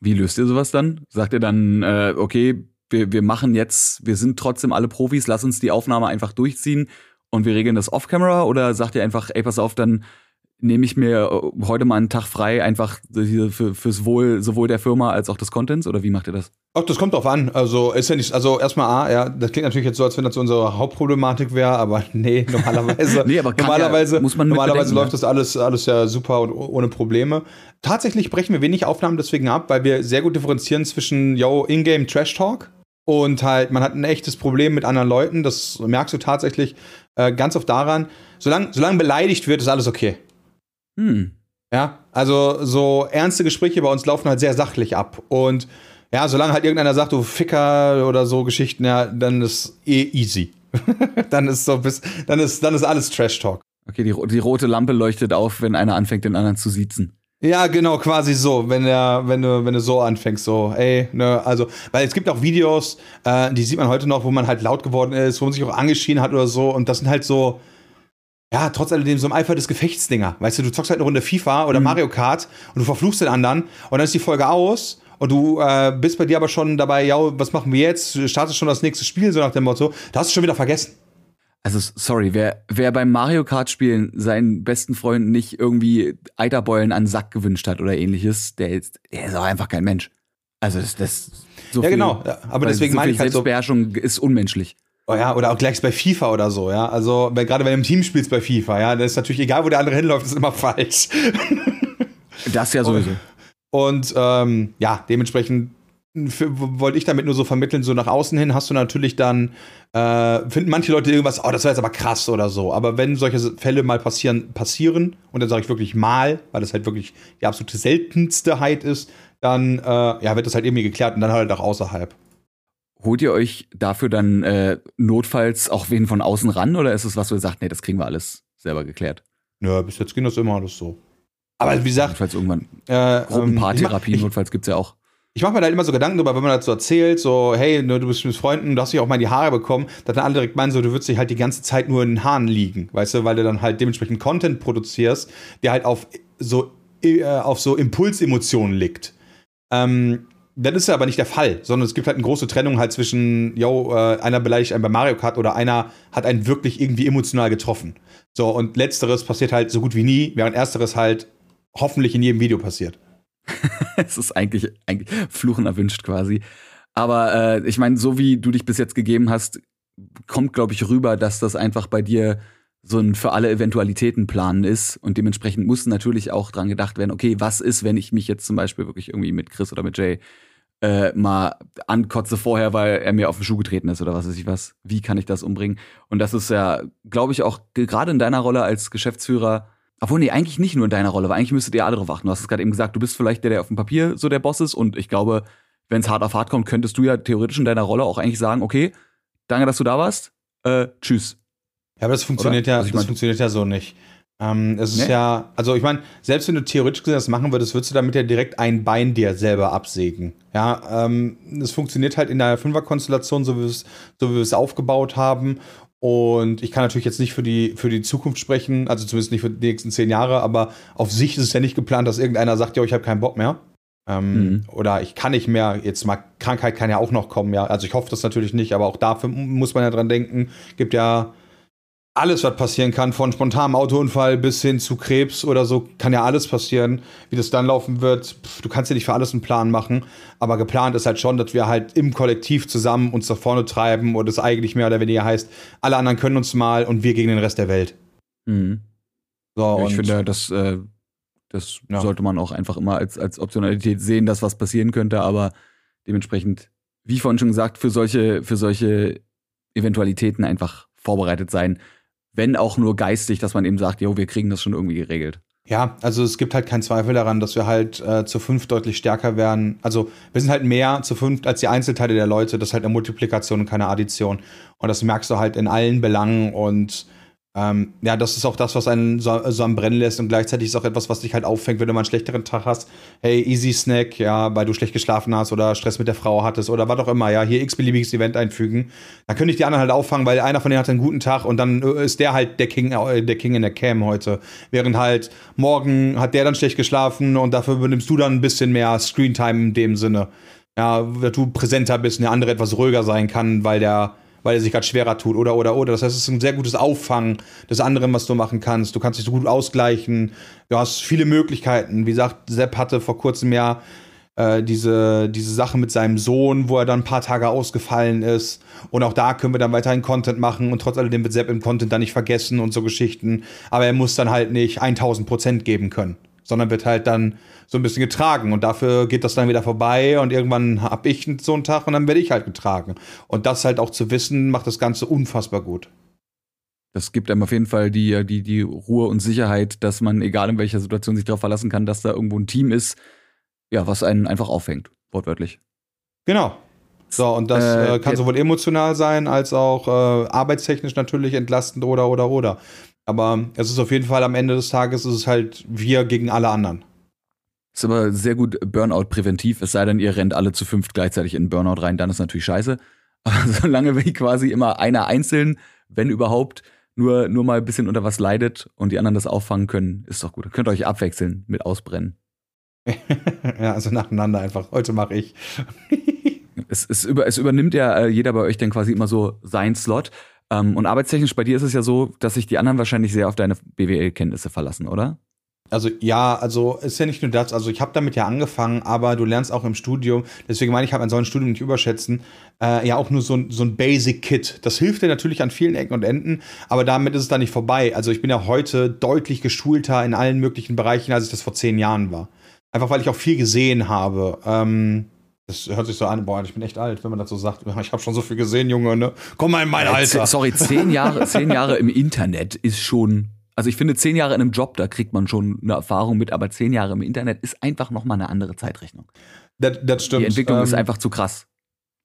Wie löst ihr sowas dann? Sagt ihr dann, äh, okay, wir, wir machen jetzt, wir sind trotzdem alle Profis, lass uns die Aufnahme einfach durchziehen und wir regeln das off-camera? Oder sagt ihr einfach, ey, pass auf, dann nehme ich mir äh, heute mal einen Tag frei, einfach für, fürs Wohl sowohl der Firma als auch des Contents? Oder wie macht ihr das? Ach, das kommt drauf an. Also ist ja nicht, also erstmal A, ja, das klingt natürlich jetzt so, als wenn das unsere Hauptproblematik wäre, aber nee, normalerweise. nee, aber normalerweise, ja, muss man normalerweise läuft das alles, alles ja super und ohne Probleme. Tatsächlich brechen wir wenig Aufnahmen deswegen ab, weil wir sehr gut differenzieren zwischen, yo, Ingame Trash Talk und halt, man hat ein echtes Problem mit anderen Leuten. Das merkst du tatsächlich äh, ganz oft daran. Solange, solange beleidigt wird, ist alles okay. Hm. Ja, also so ernste Gespräche bei uns laufen halt sehr sachlich ab. Und ja, solange halt irgendeiner sagt, du Ficker oder so Geschichten, ja, dann ist eh easy. dann ist so bis, dann ist, dann ist alles Trash Talk. Okay, die, die rote Lampe leuchtet auf, wenn einer anfängt, den anderen zu siezen. Ja, genau, quasi so, wenn der, wenn du, wenn du so anfängst, so, ey, ne, also, weil es gibt auch Videos, äh, die sieht man heute noch, wo man halt laut geworden ist, wo man sich auch angeschrien hat oder so, und das sind halt so, ja, trotz alledem so im Eifer des Gefechtsdinger. Weißt du, du zockst halt eine Runde FIFA oder mhm. Mario Kart und du verfluchst den anderen und dann ist die Folge aus und du äh, bist bei dir aber schon dabei, ja, was machen wir jetzt? Startest schon das nächste Spiel, so nach dem Motto. Da hast du schon wieder vergessen. Also, sorry, wer, wer beim Mario Kart spielen seinen besten Freunden nicht irgendwie Eiterbeulen an den Sack gewünscht hat oder ähnliches, der ist, der ist auch einfach kein Mensch. Also, das, das so Ja, genau. Aber deswegen so meine ich halt Selbstbeherrschung so, ist unmenschlich. Oh ja, oder auch gleich bei FIFA oder so, ja. Also, weil, gerade wenn du im Team spielst bei FIFA, ja, dann ist natürlich egal, wo der andere hinläuft, ist immer falsch. Das ja sowieso. Und, und ähm, ja, dementsprechend wollte ich damit nur so vermitteln, so nach außen hin hast du natürlich dann, äh, finden manche Leute irgendwas, oh, das wäre jetzt aber krass oder so. Aber wenn solche Fälle mal passieren, passieren, und dann sage ich wirklich mal, weil das halt wirklich die absolute seltenste Heit ist, dann äh, ja, wird das halt irgendwie geklärt und dann halt auch außerhalb. Holt ihr euch dafür dann äh, notfalls auch wen von außen ran oder ist es was, wo ihr sagt, nee, das kriegen wir alles selber geklärt? Ja, bis jetzt ging das immer alles so. Aber wie gesagt, notfalls irgendwann äh, Gruppenpaartherapie, ähm, notfalls gibt's ja auch. Ich mache mir da halt immer so Gedanken drüber, wenn man dazu erzählt, so, hey, ne, du bist mit Freunden, du hast dich auch mal in die Haare bekommen, dass dann alle direkt meinen, so, du würdest dich halt die ganze Zeit nur in den Haaren liegen, weißt du, weil du dann halt dementsprechend Content produzierst, der halt auf so, äh, auf so Impulsemotionen liegt. Ähm, das ist ja aber nicht der Fall, sondern es gibt halt eine große Trennung halt zwischen, yo, äh, einer beleidigt einen bei Mario Kart oder einer hat einen wirklich irgendwie emotional getroffen. So, und letzteres passiert halt so gut wie nie, während ersteres halt hoffentlich in jedem Video passiert. es ist eigentlich, eigentlich Fluchen erwünscht quasi. Aber äh, ich meine, so wie du dich bis jetzt gegeben hast, kommt, glaube ich, rüber, dass das einfach bei dir so ein für alle Eventualitäten planen ist. Und dementsprechend muss natürlich auch dran gedacht werden, okay, was ist, wenn ich mich jetzt zum Beispiel wirklich irgendwie mit Chris oder mit Jay äh, mal ankotze vorher, weil er mir auf den Schuh getreten ist oder was weiß ich was. Wie kann ich das umbringen? Und das ist ja, glaube ich, auch gerade in deiner Rolle als Geschäftsführer, obwohl, nee, eigentlich nicht nur in deiner Rolle, weil eigentlich müsstet ihr alle drauf achten. Du hast es gerade eben gesagt, du bist vielleicht der, der auf dem Papier so der Boss ist und ich glaube, wenn es hart auf hart kommt, könntest du ja theoretisch in deiner Rolle auch eigentlich sagen, okay, danke, dass du da warst, äh, tschüss. Ja, aber das funktioniert Oder? ja, also das funktioniert ja so nicht. Ähm, es ist nee? ja, also ich meine, selbst wenn du theoretisch gesehen das machen würdest, würdest du damit ja direkt ein Bein dir selber absägen. Ja, ähm, es funktioniert halt in der Fünferkonstellation, so wie wir es, so wie wir es aufgebaut haben. Und ich kann natürlich jetzt nicht für die, für die Zukunft sprechen, also zumindest nicht für die nächsten zehn Jahre, aber auf sich ist es ja nicht geplant, dass irgendeiner sagt, ja, ich habe keinen Bock mehr. Ähm, mhm. Oder ich kann nicht mehr, jetzt mal Krankheit kann ja auch noch kommen, ja. Also ich hoffe das natürlich nicht, aber auch dafür muss man ja dran denken. Gibt ja alles, was passieren kann, von spontanem Autounfall bis hin zu Krebs oder so, kann ja alles passieren. Wie das dann laufen wird, pff, du kannst ja nicht für alles einen Plan machen, aber geplant ist halt schon, dass wir halt im Kollektiv zusammen uns nach vorne treiben und es eigentlich mehr oder weniger heißt, alle anderen können uns mal und wir gegen den Rest der Welt. Mhm. So, ja, ich finde, das, äh, das ja. sollte man auch einfach immer als, als Optionalität sehen, dass was passieren könnte, aber dementsprechend, wie vorhin schon gesagt, für solche, für solche Eventualitäten einfach vorbereitet sein wenn auch nur geistig, dass man eben sagt, jo, wir kriegen das schon irgendwie geregelt. Ja, also es gibt halt keinen Zweifel daran, dass wir halt äh, zu fünf deutlich stärker werden. Also wir sind halt mehr zu fünf als die Einzelteile der Leute. Das ist halt eine Multiplikation und keine Addition. Und das merkst du halt in allen Belangen und ähm, ja, das ist auch das, was einen so, so am Brennen lässt und gleichzeitig ist auch etwas, was dich halt auffängt, wenn du mal einen schlechteren Tag hast. Hey, easy Snack, ja, weil du schlecht geschlafen hast oder Stress mit der Frau hattest oder was auch immer, ja, hier x-beliebiges Event einfügen. Dann könnte ich die anderen halt auffangen, weil einer von denen hat einen guten Tag und dann äh, ist der halt der King, äh, der King in der Cam heute. Während halt morgen hat der dann schlecht geschlafen und dafür übernimmst du dann ein bisschen mehr Screentime in dem Sinne. Ja, dass du präsenter bist und der andere etwas ruhiger sein kann, weil der weil er sich gerade schwerer tut oder oder oder. Das heißt, es ist ein sehr gutes Auffangen des anderen, was du machen kannst. Du kannst dich so gut ausgleichen. Du hast viele Möglichkeiten. Wie gesagt, Sepp hatte vor kurzem ja äh, diese, diese Sache mit seinem Sohn, wo er dann ein paar Tage ausgefallen ist. Und auch da können wir dann weiterhin Content machen und trotz alledem wird Sepp im Content dann nicht vergessen und so Geschichten. Aber er muss dann halt nicht 1000 Prozent geben können sondern wird halt dann so ein bisschen getragen und dafür geht das dann wieder vorbei und irgendwann hab ich so einen Tag und dann werde ich halt getragen. Und das halt auch zu wissen, macht das Ganze unfassbar gut. Das gibt einem auf jeden Fall die, die, die Ruhe und Sicherheit, dass man, egal in welcher Situation, sich darauf verlassen kann, dass da irgendwo ein Team ist, ja, was einen einfach auffängt, wortwörtlich. Genau. So, und das äh, äh kann sowohl emotional sein, als auch äh, arbeitstechnisch natürlich entlastend oder, oder, oder. Aber es ist auf jeden Fall am Ende des Tages ist es halt wir gegen alle anderen. Ist aber sehr gut Burnout-präventiv, es sei denn, ihr rennt alle zu fünft gleichzeitig in Burnout rein, dann ist natürlich scheiße. Aber solange wie quasi immer einer einzeln, wenn überhaupt, nur, nur mal ein bisschen unter was leidet und die anderen das auffangen können, ist doch gut. Dann könnt ihr euch abwechseln mit ausbrennen. ja, also nacheinander einfach. Heute mache ich. es, es, über, es übernimmt ja äh, jeder bei euch dann quasi immer so seinen Slot. Ähm, und arbeitstechnisch bei dir ist es ja so, dass sich die anderen wahrscheinlich sehr auf deine BWL-Kenntnisse verlassen, oder? Also ja, also ist ja nicht nur das, also ich habe damit ja angefangen, aber du lernst auch im Studium, deswegen meine ich, habe an so ein Studium nicht überschätzen, äh, ja auch nur so ein, so ein Basic-Kit. Das hilft dir natürlich an vielen Ecken und Enden, aber damit ist es dann nicht vorbei. Also ich bin ja heute deutlich geschulter in allen möglichen Bereichen, als ich das vor zehn Jahren war. Einfach weil ich auch viel gesehen habe. Ähm, das hört sich so an, boah, ich bin echt alt, wenn man das so sagt. Ich habe schon so viel gesehen, Junge, ne? Komm mal in mein Alter. Sorry, zehn Jahre, zehn Jahre im Internet ist schon. Also ich finde, zehn Jahre in einem Job, da kriegt man schon eine Erfahrung mit, aber zehn Jahre im Internet ist einfach nochmal eine andere Zeitrechnung. Das, das stimmt. Die Entwicklung ähm, ist einfach zu krass.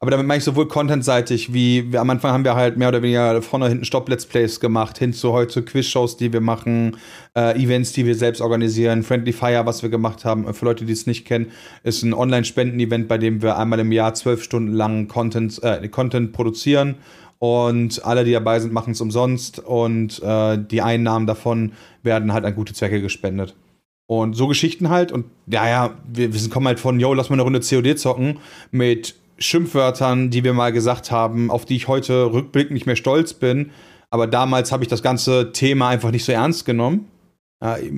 Aber damit meine ich sowohl contentseitig, wie wir, am Anfang haben wir halt mehr oder weniger vorne hinten Stopp-Let's Plays gemacht, hin zu heute Quiz-Shows, die wir machen, äh, Events, die wir selbst organisieren, Friendly Fire, was wir gemacht haben. Für Leute, die es nicht kennen, ist ein Online-Spenden-Event, bei dem wir einmal im Jahr zwölf Stunden lang Content, äh, Content produzieren und alle, die dabei sind, machen es umsonst und äh, die Einnahmen davon werden halt an gute Zwecke gespendet. Und so Geschichten halt und ja, ja, wir, wir kommen halt von, yo, lass mal eine Runde COD zocken mit Schimpfwörtern, die wir mal gesagt haben, auf die ich heute rückblickend nicht mehr stolz bin. Aber damals habe ich das ganze Thema einfach nicht so ernst genommen.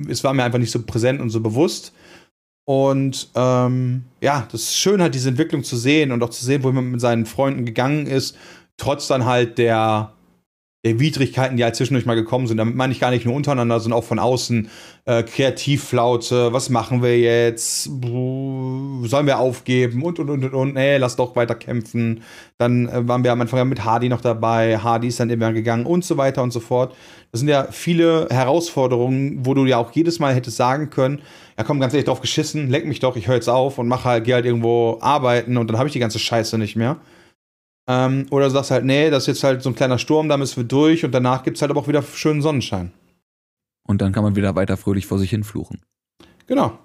Es war mir einfach nicht so präsent und so bewusst. Und ähm, ja, das ist schön, halt diese Entwicklung zu sehen und auch zu sehen, wo man mit seinen Freunden gegangen ist, trotz dann halt der der Widrigkeiten, die halt zwischendurch mal gekommen sind. Damit meine ich gar nicht nur untereinander, sondern auch von außen. Äh, Kreativflaute, was machen wir jetzt? Sollen wir aufgeben? Und, und, und, und, und. Nee, lass doch weiter kämpfen. Dann äh, waren wir am Anfang mit Hardy noch dabei. Hardy ist dann immer gegangen und so weiter und so fort. Das sind ja viele Herausforderungen, wo du ja auch jedes Mal hättest sagen können, ja komm, ganz ehrlich, drauf geschissen, leck mich doch, ich höre jetzt auf und mache halt, geh halt irgendwo arbeiten und dann habe ich die ganze Scheiße nicht mehr. Ähm, oder du sagst halt, nee, das ist jetzt halt so ein kleiner Sturm, da müssen wir durch und danach gibt es halt aber auch wieder schönen Sonnenschein. Und dann kann man wieder weiter fröhlich vor sich hin fluchen. Genau.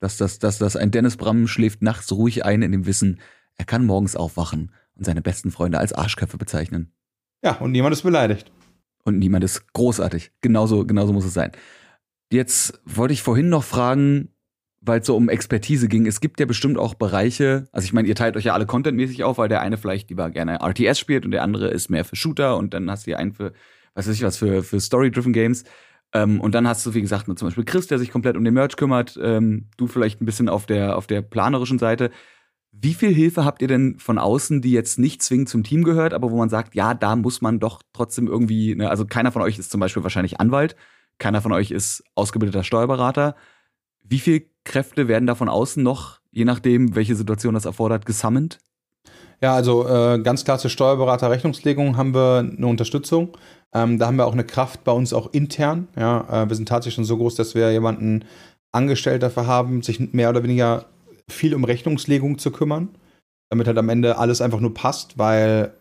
Dass das, dass das ein Dennis Bram schläft nachts ruhig ein in dem Wissen, er kann morgens aufwachen und seine besten Freunde als Arschköpfe bezeichnen. Ja, und niemand ist beleidigt. Und niemand ist großartig. Genauso, genauso muss es sein. Jetzt wollte ich vorhin noch fragen, weil es so um Expertise ging. Es gibt ja bestimmt auch Bereiche, also ich meine, ihr teilt euch ja alle contentmäßig auf, weil der eine vielleicht lieber gerne RTS spielt und der andere ist mehr für Shooter und dann hast du einen für, was weiß ich was, für, für Story-Driven Games. Ähm, und dann hast du, wie gesagt, zum Beispiel Chris, der sich komplett um den Merch kümmert, ähm, du vielleicht ein bisschen auf der, auf der planerischen Seite. Wie viel Hilfe habt ihr denn von außen, die jetzt nicht zwingend zum Team gehört, aber wo man sagt, ja, da muss man doch trotzdem irgendwie, ne, also keiner von euch ist zum Beispiel wahrscheinlich Anwalt, keiner von euch ist ausgebildeter Steuerberater. Wie viel Kräfte werden da von außen noch, je nachdem, welche Situation das erfordert, gesammelt? Ja, also äh, ganz klar zur Steuerberater-Rechnungslegung haben wir eine Unterstützung. Ähm, da haben wir auch eine Kraft bei uns auch intern. Ja, äh, wir sind tatsächlich schon so groß, dass wir jemanden angestellt dafür haben, sich mehr oder weniger viel um Rechnungslegung zu kümmern, damit halt am Ende alles einfach nur passt, weil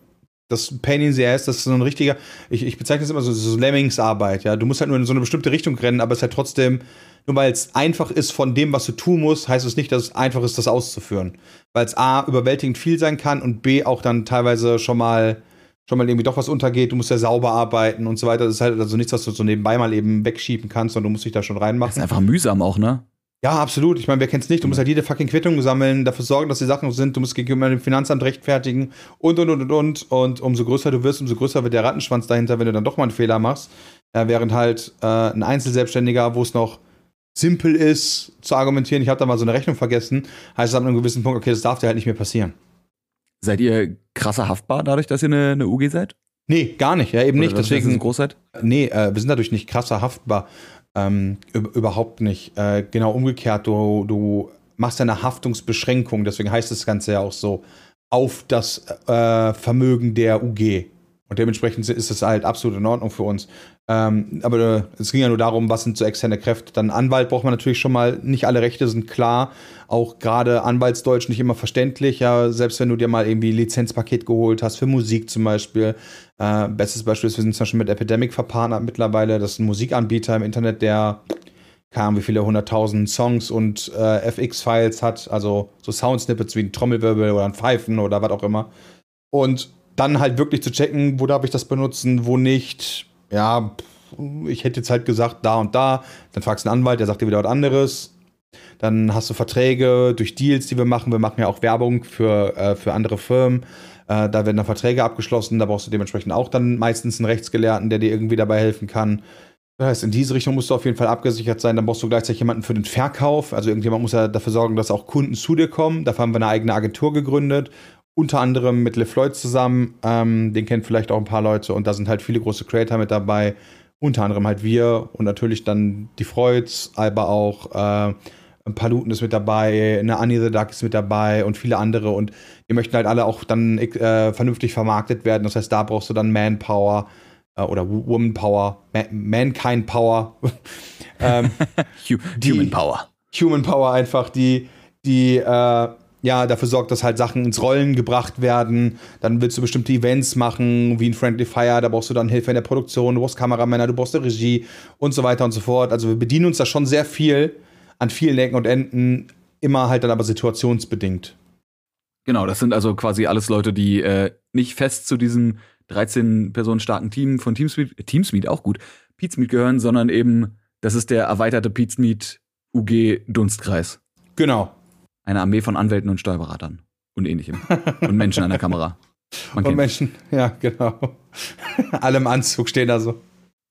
das Pain in the Ass, das ist so ein richtiger, ich, ich bezeichne es immer so, so Lemmingsarbeit, ja. Du musst halt nur in so eine bestimmte Richtung rennen, aber es ist halt trotzdem nur weil es einfach ist von dem, was du tun musst, heißt es nicht, dass es einfach ist, das auszuführen. Weil es A, überwältigend viel sein kann und B, auch dann teilweise schon mal, schon mal irgendwie doch was untergeht. Du musst ja sauber arbeiten und so weiter. Das ist halt also nichts, was du so nebenbei mal eben wegschieben kannst, sondern du musst dich da schon reinmachen. Das ist einfach mühsam auch, ne? Ja, absolut. Ich meine, wer kennt's nicht? Du musst halt jede fucking Quittung sammeln, dafür sorgen, dass die Sachen sind. Du musst gegenüber dem Finanzamt rechtfertigen und, und, und, und, und. Und umso größer du wirst, umso größer wird der Rattenschwanz dahinter, wenn du dann doch mal einen Fehler machst. Äh, während halt äh, ein Einzelselbstständiger, wo es noch simpel ist zu argumentieren, ich habe da mal so eine Rechnung vergessen, heißt es ab einem gewissen Punkt, okay, das darf dir halt nicht mehr passieren. Seid ihr krasser haftbar dadurch, dass ihr eine, eine UG seid? Nee, gar nicht, ja, eben Oder nicht. Deswegen, groß seid? Nee, äh, wir sind dadurch nicht krasser haftbar. Ähm, überhaupt nicht. Äh, genau umgekehrt, du, du machst eine Haftungsbeschränkung, deswegen heißt das Ganze ja auch so, auf das äh, Vermögen der UG. Und dementsprechend ist es halt absolut in Ordnung für uns. Ähm, aber äh, es ging ja nur darum, was sind so externe Kräfte. Dann Anwalt braucht man natürlich schon mal, nicht alle Rechte sind klar. Auch gerade Anwaltsdeutsch nicht immer verständlich. Ja, selbst wenn du dir mal irgendwie Lizenzpaket geholt hast, für Musik zum Beispiel. Äh, bestes Beispiel ist, wir sind zum Beispiel mit Epidemic verpartnert mittlerweile. Das ist ein Musikanbieter im Internet, der kam, wie viele hunderttausend Songs und äh, FX-Files hat, also so Soundsnippets wie ein Trommelwirbel oder ein Pfeifen oder was auch immer. Und dann halt wirklich zu checken, wo darf ich das benutzen, wo nicht. Ja, ich hätte jetzt halt gesagt, da und da. Dann fragst du einen Anwalt, der sagt dir wieder was anderes. Dann hast du Verträge durch Deals, die wir machen. Wir machen ja auch Werbung für, äh, für andere Firmen. Äh, da werden dann Verträge abgeschlossen. Da brauchst du dementsprechend auch dann meistens einen Rechtsgelehrten, der dir irgendwie dabei helfen kann. Das heißt, in diese Richtung musst du auf jeden Fall abgesichert sein. Dann brauchst du gleichzeitig jemanden für den Verkauf. Also irgendjemand muss ja dafür sorgen, dass auch Kunden zu dir kommen. Dafür haben wir eine eigene Agentur gegründet unter anderem mit LeFloid zusammen. Ähm, den kennt vielleicht auch ein paar Leute und da sind halt viele große Creator mit dabei. Unter anderem halt wir und natürlich dann die Freuds, aber auch äh, ein Paluten ist mit dabei, eine Annie the Duck ist mit dabei und viele andere und die möchten halt alle auch dann äh, vernünftig vermarktet werden. Das heißt, da brauchst du dann Manpower äh, oder Woman Power, Man Mankind Power. ähm, Human Power. Human Power einfach, die, die äh, ja, dafür sorgt, dass halt Sachen ins Rollen gebracht werden. Dann willst du bestimmte Events machen, wie ein Friendly Fire, da brauchst du dann Hilfe in der Produktion, du brauchst Kameramänner, du brauchst eine Regie und so weiter und so fort. Also wir bedienen uns da schon sehr viel an vielen Ecken und Enden, immer halt dann aber situationsbedingt. Genau, das sind also quasi alles Leute, die äh, nicht fest zu diesem 13 Personen starken Team von Teamsmeet, Teamsmeet auch gut, Pizmeet gehören, sondern eben, das ist der erweiterte Pizmeet UG Dunstkreis. Genau. Eine Armee von Anwälten und Steuerberatern und ähnlichem. und Menschen an der Kamera. Man und Menschen, ja, genau. Alle im Anzug stehen da so.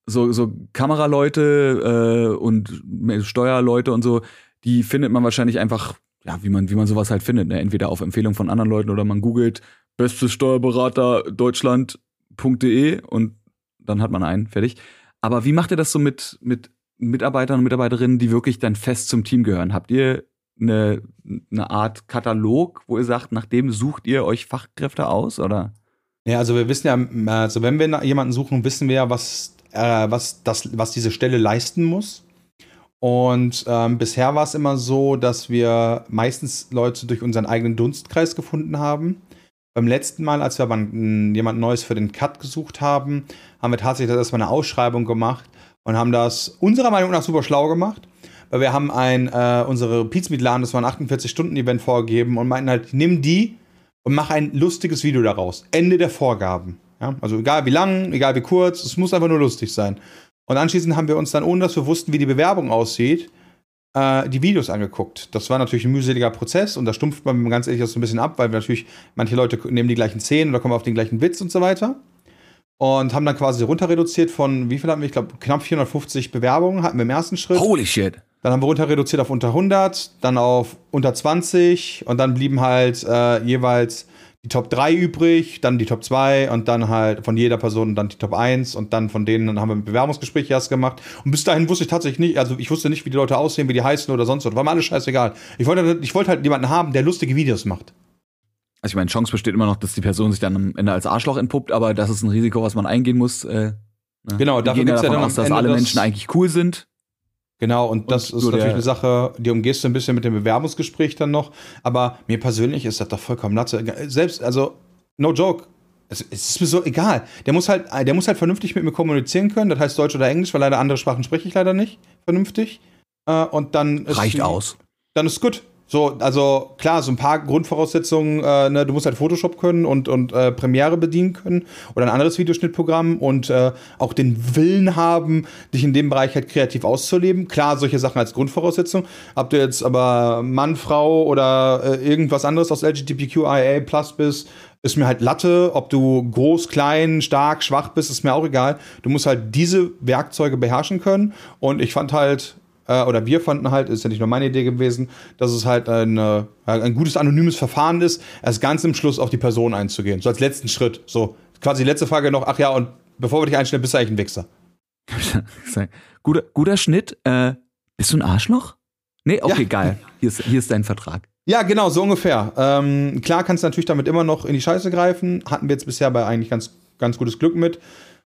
So, so Kameraleute äh, und Steuerleute und so, die findet man wahrscheinlich einfach, ja, wie man, wie man sowas halt findet. Ne? Entweder auf Empfehlung von anderen Leuten oder man googelt bestes Steuerberater Deutschland.de und dann hat man einen, fertig. Aber wie macht ihr das so mit, mit Mitarbeitern und Mitarbeiterinnen, die wirklich dann fest zum Team gehören? Habt ihr eine, eine Art Katalog, wo ihr sagt, nach dem sucht ihr euch Fachkräfte aus, oder? Ja, also wir wissen ja, also wenn wir jemanden suchen, wissen wir ja, was, äh, was, das, was diese Stelle leisten muss. Und ähm, bisher war es immer so, dass wir meistens Leute durch unseren eigenen Dunstkreis gefunden haben. Beim letzten Mal, als wir aber jemand Neues für den Cut gesucht haben, haben wir tatsächlich erstmal eine Ausschreibung gemacht und haben das unserer Meinung nach super schlau gemacht wir haben ein, äh, unsere Pizmeet-Laden, das war ein 48-Stunden-Event vorgegeben und meinten halt, nimm die und mach ein lustiges Video daraus. Ende der Vorgaben. Ja? Also egal wie lang, egal wie kurz, es muss einfach nur lustig sein. Und anschließend haben wir uns dann, ohne dass wir wussten, wie die Bewerbung aussieht, äh, die Videos angeguckt. Das war natürlich ein mühseliger Prozess und da stumpft man ganz ehrlich so ein bisschen ab, weil natürlich, manche Leute nehmen die gleichen Szenen oder kommen auf den gleichen Witz und so weiter. Und haben dann quasi runter reduziert von, wie viel hatten wir? Ich glaube, knapp 450 Bewerbungen hatten wir im ersten Schritt. Holy shit. Dann haben wir runter reduziert auf unter 100, dann auf unter 20 und dann blieben halt äh, jeweils die Top 3 übrig, dann die Top 2 und dann halt von jeder Person dann die Top 1 und dann von denen dann haben wir ein Bewerbungsgespräch erst gemacht. Und bis dahin wusste ich tatsächlich nicht, also ich wusste nicht, wie die Leute aussehen, wie die heißen oder sonst was. War mir alles scheißegal. Ich wollte, ich wollte halt jemanden haben, der lustige Videos macht. Also ich meine, Chance besteht immer noch, dass die Person sich dann am Ende als Arschloch entpuppt, aber das ist ein Risiko, was man eingehen muss. Äh, ne? Genau, dafür gibt es ja dann aus, dass alle Menschen eigentlich cool sind. Genau, und das und ist natürlich eine Sache, die umgehst du ein bisschen mit dem Bewerbungsgespräch dann noch. Aber mir persönlich ist das doch vollkommen Latte. Selbst, also, no joke. Es, es ist mir so egal. Der muss halt, der muss halt vernünftig mit mir kommunizieren können. Das heißt Deutsch oder Englisch, weil leider andere Sprachen spreche ich leider nicht vernünftig. Äh, und dann ist, reicht aus. Dann ist gut. So, also klar, so ein paar Grundvoraussetzungen, äh, ne, du musst halt Photoshop können und, und äh, Premiere bedienen können oder ein anderes Videoschnittprogramm und äh, auch den Willen haben, dich in dem Bereich halt kreativ auszuleben. Klar, solche Sachen als Grundvoraussetzung. Habt ihr jetzt aber Mann, Frau oder äh, irgendwas anderes aus LGBTQIA Plus bist, ist mir halt Latte, ob du groß, klein, stark, schwach bist, ist mir auch egal. Du musst halt diese Werkzeuge beherrschen können. Und ich fand halt, äh, oder wir fanden halt, ist ja nicht nur meine Idee gewesen, dass es halt ein, äh, ein gutes anonymes Verfahren ist, erst ganz im Schluss auf die Person einzugehen. So als letzten Schritt. So, quasi die letzte Frage noch, ach ja, und bevor wir dich einstellen, bist du eigentlich ein Wichser. guter, guter Schnitt. Äh, bist du ein Arschloch? Nee, okay, ja. geil. Hier ist, hier ist dein Vertrag. Ja, genau, so ungefähr. Ähm, klar kannst du natürlich damit immer noch in die Scheiße greifen. Hatten wir jetzt bisher bei eigentlich ganz, ganz gutes Glück mit.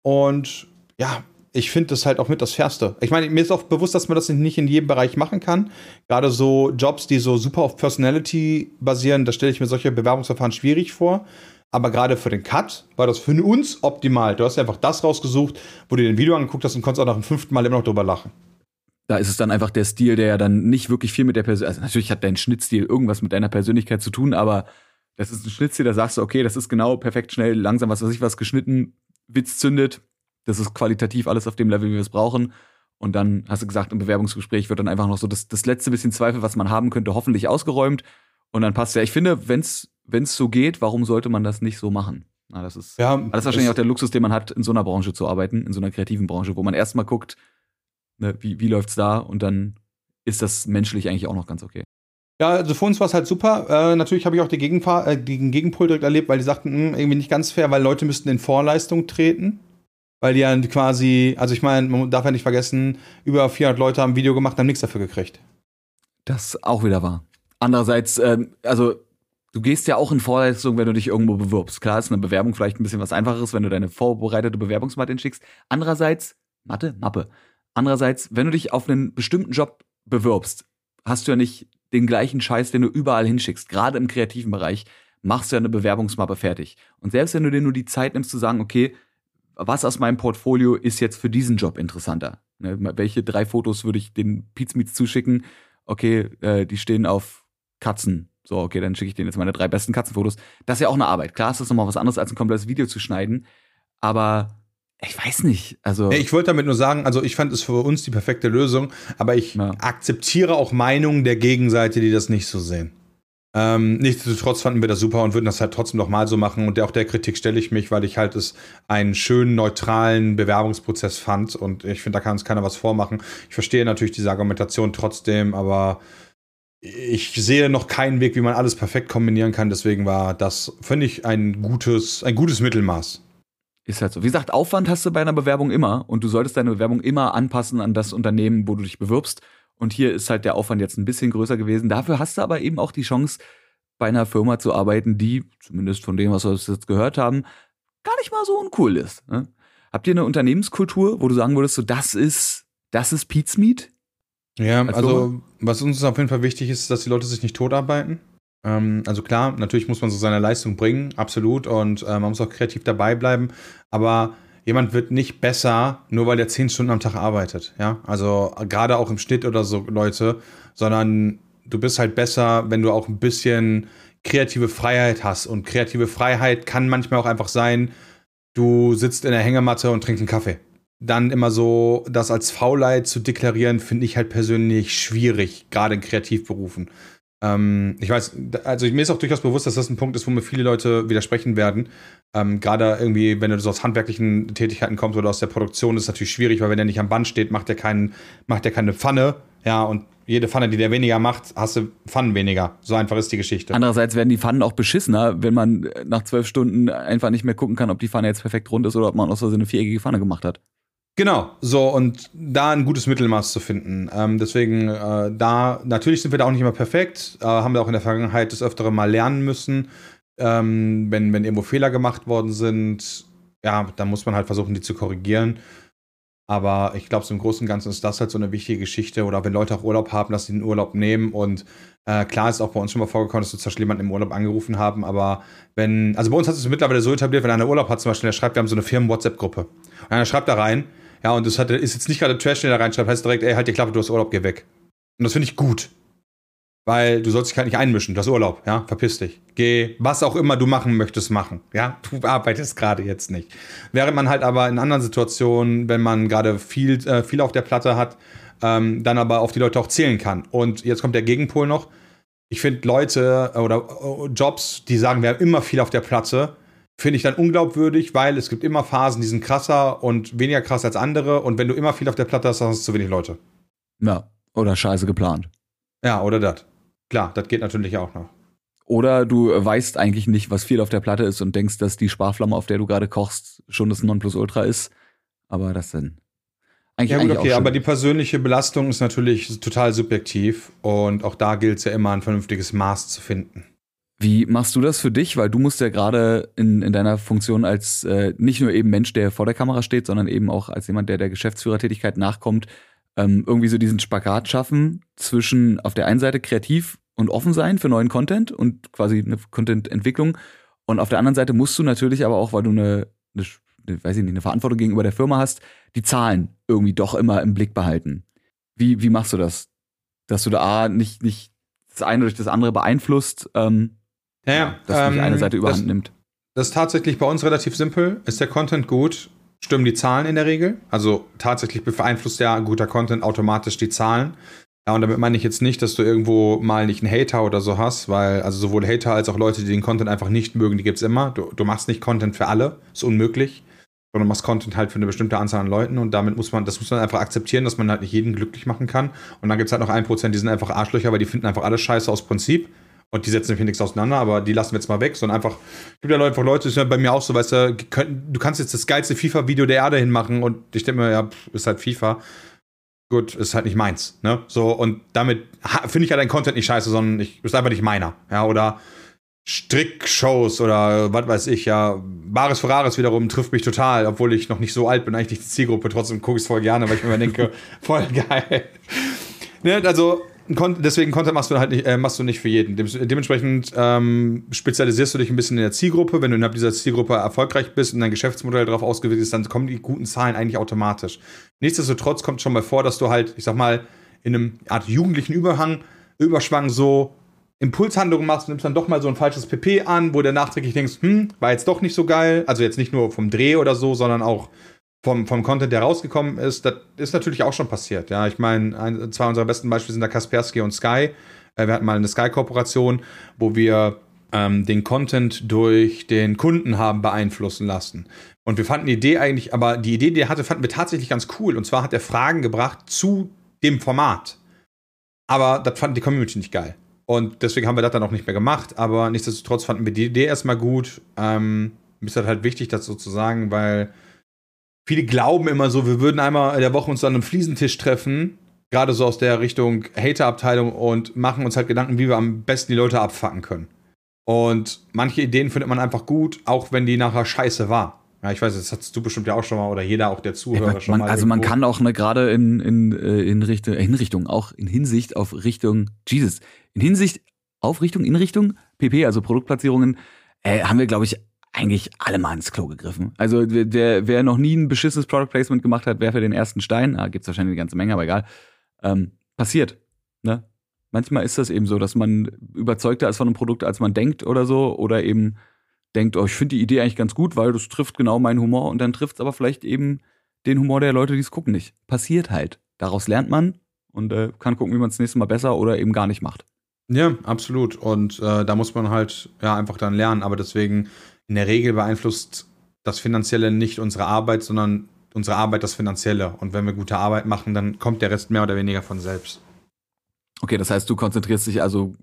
Und ja, ich finde das halt auch mit das Fairste. Ich meine, mir ist auch bewusst, dass man das nicht in jedem Bereich machen kann. Gerade so Jobs, die so super auf Personality basieren, da stelle ich mir solche Bewerbungsverfahren schwierig vor. Aber gerade für den Cut war das für uns optimal. Du hast einfach das rausgesucht, wo du dir ein Video angeguckt hast und konntest auch nach dem fünften Mal immer noch drüber lachen. Da ist es dann einfach der Stil, der ja dann nicht wirklich viel mit der Persönlichkeit, also natürlich hat dein Schnittstil irgendwas mit deiner Persönlichkeit zu tun, aber das ist ein Schnittstil, da sagst du, okay, das ist genau perfekt, schnell, langsam, was weiß ich was, geschnitten, Witz zündet, das ist qualitativ alles auf dem Level, wie wir es brauchen. Und dann hast du gesagt, im Bewerbungsgespräch wird dann einfach noch so das, das letzte bisschen Zweifel, was man haben könnte, hoffentlich ausgeräumt. Und dann passt ja. Ich finde, wenn es so geht, warum sollte man das nicht so machen? Na, das ist, ja, das ist wahrscheinlich auch der Luxus, den man hat, in so einer Branche zu arbeiten, in so einer kreativen Branche, wo man erstmal guckt, ne, wie, wie läuft's da und dann ist das menschlich eigentlich auch noch ganz okay. Ja, also für uns war es halt super. Äh, natürlich habe ich auch die Gegenfahr äh, den Gegenpol direkt erlebt, weil die sagten, mh, hm, irgendwie nicht ganz fair, weil Leute müssten in Vorleistung treten. Weil die dann quasi, also ich meine, man darf ja nicht vergessen, über 400 Leute haben ein Video gemacht haben nichts dafür gekriegt. Das auch wieder wahr. Andererseits, ähm, also du gehst ja auch in Vorleistung, wenn du dich irgendwo bewirbst. Klar ist eine Bewerbung vielleicht ein bisschen was einfacheres, wenn du deine vorbereitete Bewerbungsmappe schickst. Andererseits, Mathe, Mappe. Andererseits, wenn du dich auf einen bestimmten Job bewirbst, hast du ja nicht den gleichen Scheiß, den du überall hinschickst, gerade im kreativen Bereich, machst du ja eine Bewerbungsmappe fertig. Und selbst wenn du dir nur die Zeit nimmst zu sagen, okay, was aus meinem Portfolio ist jetzt für diesen Job interessanter? Ne, welche drei Fotos würde ich den Pizmeets zuschicken? Okay, äh, die stehen auf Katzen. So, okay, dann schicke ich denen jetzt meine drei besten Katzenfotos. Das ist ja auch eine Arbeit. Klar ist das nochmal was anderes, als ein komplettes Video zu schneiden. Aber ich weiß nicht. Also ich wollte damit nur sagen, also ich fand es für uns die perfekte Lösung, aber ich ja. akzeptiere auch Meinungen der Gegenseite, die das nicht so sehen. Ähm, nichtsdestotrotz fanden wir das super und würden das halt trotzdem noch mal so machen. Und auch der Kritik stelle ich mich, weil ich halt es einen schönen, neutralen Bewerbungsprozess fand. Und ich finde, da kann uns keiner was vormachen. Ich verstehe natürlich diese Argumentation trotzdem, aber ich sehe noch keinen Weg, wie man alles perfekt kombinieren kann. Deswegen war das, finde ich, ein gutes, ein gutes Mittelmaß. Ist halt so. Wie gesagt, Aufwand hast du bei einer Bewerbung immer und du solltest deine Bewerbung immer anpassen an das Unternehmen, wo du dich bewirbst. Und hier ist halt der Aufwand jetzt ein bisschen größer gewesen. Dafür hast du aber eben auch die Chance, bei einer Firma zu arbeiten, die, zumindest von dem, was wir jetzt gehört haben, gar nicht mal so uncool ist. Ne? Habt ihr eine Unternehmenskultur, wo du sagen würdest, so das ist, das ist Pete's Meat? Ja, also was uns auf jeden Fall wichtig ist, dass die Leute sich nicht totarbeiten. Ähm, also klar, natürlich muss man so seine Leistung bringen, absolut, und äh, man muss auch kreativ dabei bleiben, aber jemand wird nicht besser, nur weil er zehn Stunden am Tag arbeitet, ja, also gerade auch im Schnitt oder so Leute, sondern du bist halt besser, wenn du auch ein bisschen kreative Freiheit hast und kreative Freiheit kann manchmal auch einfach sein, du sitzt in der Hängematte und trinkst einen Kaffee. Dann immer so das als Faulheit zu deklarieren, finde ich halt persönlich schwierig, gerade in Kreativberufen. Ähm, ich weiß, also mir ist auch durchaus bewusst, dass das ein Punkt ist, wo mir viele Leute widersprechen werden. Ähm, Gerade irgendwie, wenn du so aus handwerklichen Tätigkeiten kommst oder aus der Produktion, ist es natürlich schwierig, weil wenn er nicht am Band steht, macht er keinen, macht er keine Pfanne. Ja, und jede Pfanne, die der weniger macht, hast du Pfannen weniger. So einfach ist die Geschichte. Andererseits werden die Pfannen auch beschissener, wenn man nach zwölf Stunden einfach nicht mehr gucken kann, ob die Pfanne jetzt perfekt rund ist oder ob man aus so eine viereckige Pfanne gemacht hat. Genau, so und da ein gutes Mittelmaß zu finden. Ähm, deswegen, äh, da, natürlich sind wir da auch nicht immer perfekt, äh, haben wir auch in der Vergangenheit des Öfteren mal lernen müssen. Ähm, wenn, wenn irgendwo Fehler gemacht worden sind, ja, dann muss man halt versuchen, die zu korrigieren. Aber ich glaube, so im Großen und Ganzen ist das halt so eine wichtige Geschichte. Oder wenn Leute auch Urlaub haben, dass sie den Urlaub nehmen. Und äh, klar ist auch bei uns schon mal vorgekommen, dass wir zum Beispiel jemanden im Urlaub angerufen haben. Aber wenn, also bei uns hat es mittlerweile so etabliert, wenn einer Urlaub hat, zum Beispiel, der schreibt, wir haben so eine Firmen-WhatsApp-Gruppe. Und er schreibt da rein, ja, und das hat, ist jetzt nicht gerade Trash, den er reinschreibt, heißt direkt, ey, halt die Klappe, du hast Urlaub, geh weg. Und das finde ich gut. Weil du sollst dich halt nicht einmischen, du hast Urlaub, ja, verpiss dich. Geh, was auch immer du machen möchtest, machen, ja. Du arbeitest gerade jetzt nicht. Während man halt aber in anderen Situationen, wenn man gerade viel, äh, viel auf der Platte hat, ähm, dann aber auf die Leute auch zählen kann. Und jetzt kommt der Gegenpol noch. Ich finde Leute äh, oder äh, Jobs, die sagen, wir haben immer viel auf der Platte, finde ich dann unglaubwürdig, weil es gibt immer Phasen, die sind krasser und weniger krass als andere. Und wenn du immer viel auf der Platte hast, dann hast du zu wenig Leute. Ja, oder scheiße geplant. Ja, oder das. Klar, das geht natürlich auch noch. Oder du weißt eigentlich nicht, was viel auf der Platte ist und denkst, dass die Sparflamme, auf der du gerade kochst, schon das Nonplusultra ist. Aber das dann. Eigentlich, ja, gut, okay, aber die persönliche Belastung ist natürlich total subjektiv und auch da gilt es ja immer, ein vernünftiges Maß zu finden. Wie machst du das für dich? Weil du musst ja gerade in, in deiner Funktion als äh, nicht nur eben Mensch, der vor der Kamera steht, sondern eben auch als jemand, der der Geschäftsführertätigkeit nachkommt, ähm, irgendwie so diesen Spagat schaffen zwischen auf der einen Seite kreativ und offen sein für neuen Content und quasi eine Content-Entwicklung und auf der anderen Seite musst du natürlich aber auch, weil du eine, eine, weiß ich nicht, eine Verantwortung gegenüber der Firma hast, die Zahlen irgendwie doch immer im Blick behalten. Wie, wie machst du das? Dass du da A, nicht, nicht das eine durch das andere beeinflusst, ähm, ja, ja. Dass ähm, die eine Seite überhand das, nimmt. Das ist tatsächlich bei uns relativ simpel. Ist der Content gut, stimmen die Zahlen in der Regel. Also tatsächlich beeinflusst ja guter Content automatisch die Zahlen. Ja, und damit meine ich jetzt nicht, dass du irgendwo mal nicht einen Hater oder so hast, weil also sowohl Hater als auch Leute, die den Content einfach nicht mögen, die gibt es immer. Du, du machst nicht Content für alle, ist unmöglich, sondern du machst Content halt für eine bestimmte Anzahl an Leuten und damit muss man, das muss man einfach akzeptieren, dass man halt nicht jeden glücklich machen kann. Und dann gibt es halt noch ein Prozent, die sind einfach Arschlöcher, weil die finden einfach alles scheiße aus Prinzip. Und die setzen nämlich nichts auseinander, aber die lassen wir jetzt mal weg, sondern einfach, gibt ja einfach Leute, ist ja bei mir auch so, weißt du, du kannst jetzt das geilste FIFA-Video der Erde hinmachen und ich denke mir, ja, ist halt FIFA. Gut, ist halt nicht meins, ne? So, und damit finde ich ja dein Content nicht scheiße, sondern ich, ist einfach nicht meiner, ja, oder Strickshows oder was weiß ich, ja. Bares Ferraris wiederum trifft mich total, obwohl ich noch nicht so alt bin, eigentlich die Zielgruppe, trotzdem gucke ich es voll gerne, weil ich mir immer denke, voll geil. ne, also, deswegen Content machst du halt nicht, äh, machst du nicht für jeden. dementsprechend ähm, spezialisierst du dich ein bisschen in der Zielgruppe. Wenn du innerhalb dieser Zielgruppe erfolgreich bist und dein Geschäftsmodell darauf ausgewählt ist, dann kommen die guten Zahlen eigentlich automatisch. Nichtsdestotrotz kommt schon mal vor, dass du halt, ich sag mal, in einem Art jugendlichen Überhang, Überschwang so Impulshandlungen machst, nimmst dann doch mal so ein falsches PP an, wo du nachträglich denkst, hm, war jetzt doch nicht so geil. Also jetzt nicht nur vom Dreh oder so, sondern auch vom, vom Content, der rausgekommen ist. Das ist natürlich auch schon passiert. Ja, ich meine, zwei unserer besten Beispiele sind da Kaspersky und Sky. Äh, wir hatten mal eine Sky-Kooperation, wo wir ähm, den Content durch den Kunden haben beeinflussen lassen. Und wir fanden die Idee eigentlich, aber die Idee, die er hatte, fanden wir tatsächlich ganz cool. Und zwar hat er Fragen gebracht zu dem Format. Aber das fand die Community nicht geil. Und deswegen haben wir das dann auch nicht mehr gemacht. Aber nichtsdestotrotz fanden wir die Idee erstmal gut. Ähm, ist das halt wichtig, das so zu sagen, weil viele glauben immer so, wir würden einmal in der Woche uns an einem Fliesentisch treffen. Gerade so aus der Richtung Hater-Abteilung und machen uns halt Gedanken, wie wir am besten die Leute abfacken können. Und manche Ideen findet man einfach gut, auch wenn die nachher scheiße war. Ja, ich weiß, das hast du bestimmt ja auch schon mal oder jeder auch der Zuhörer ja, schon man, mal. Also man kann auch ne, gerade in, in, äh, in Richtung, in Richtung, auch in Hinsicht auf Richtung, Jesus, in Hinsicht auf Richtung, in Richtung PP, also Produktplatzierungen, äh, haben wir, glaube ich, eigentlich alle mal ins Klo gegriffen. Also der, wer noch nie ein beschissenes Product Placement gemacht hat, werfe den ersten Stein. Ah, gibt's wahrscheinlich eine ganze Menge, aber egal. Ähm, passiert. Ne? Manchmal ist das eben so, dass man überzeugter ist von einem Produkt, als man denkt oder so. Oder eben denkt, oh, ich finde die Idee eigentlich ganz gut, weil das trifft genau meinen Humor. Und dann trifft es aber vielleicht eben den Humor der Leute, die es gucken, nicht. Passiert halt. Daraus lernt man und äh, kann gucken, wie man es nächstes Mal besser oder eben gar nicht macht. Ja, absolut. Und äh, da muss man halt ja einfach dann lernen. Aber deswegen, in der Regel beeinflusst das Finanzielle nicht unsere Arbeit, sondern unsere Arbeit das Finanzielle. Und wenn wir gute Arbeit machen, dann kommt der Rest mehr oder weniger von selbst. Okay, das heißt, du konzentrierst dich also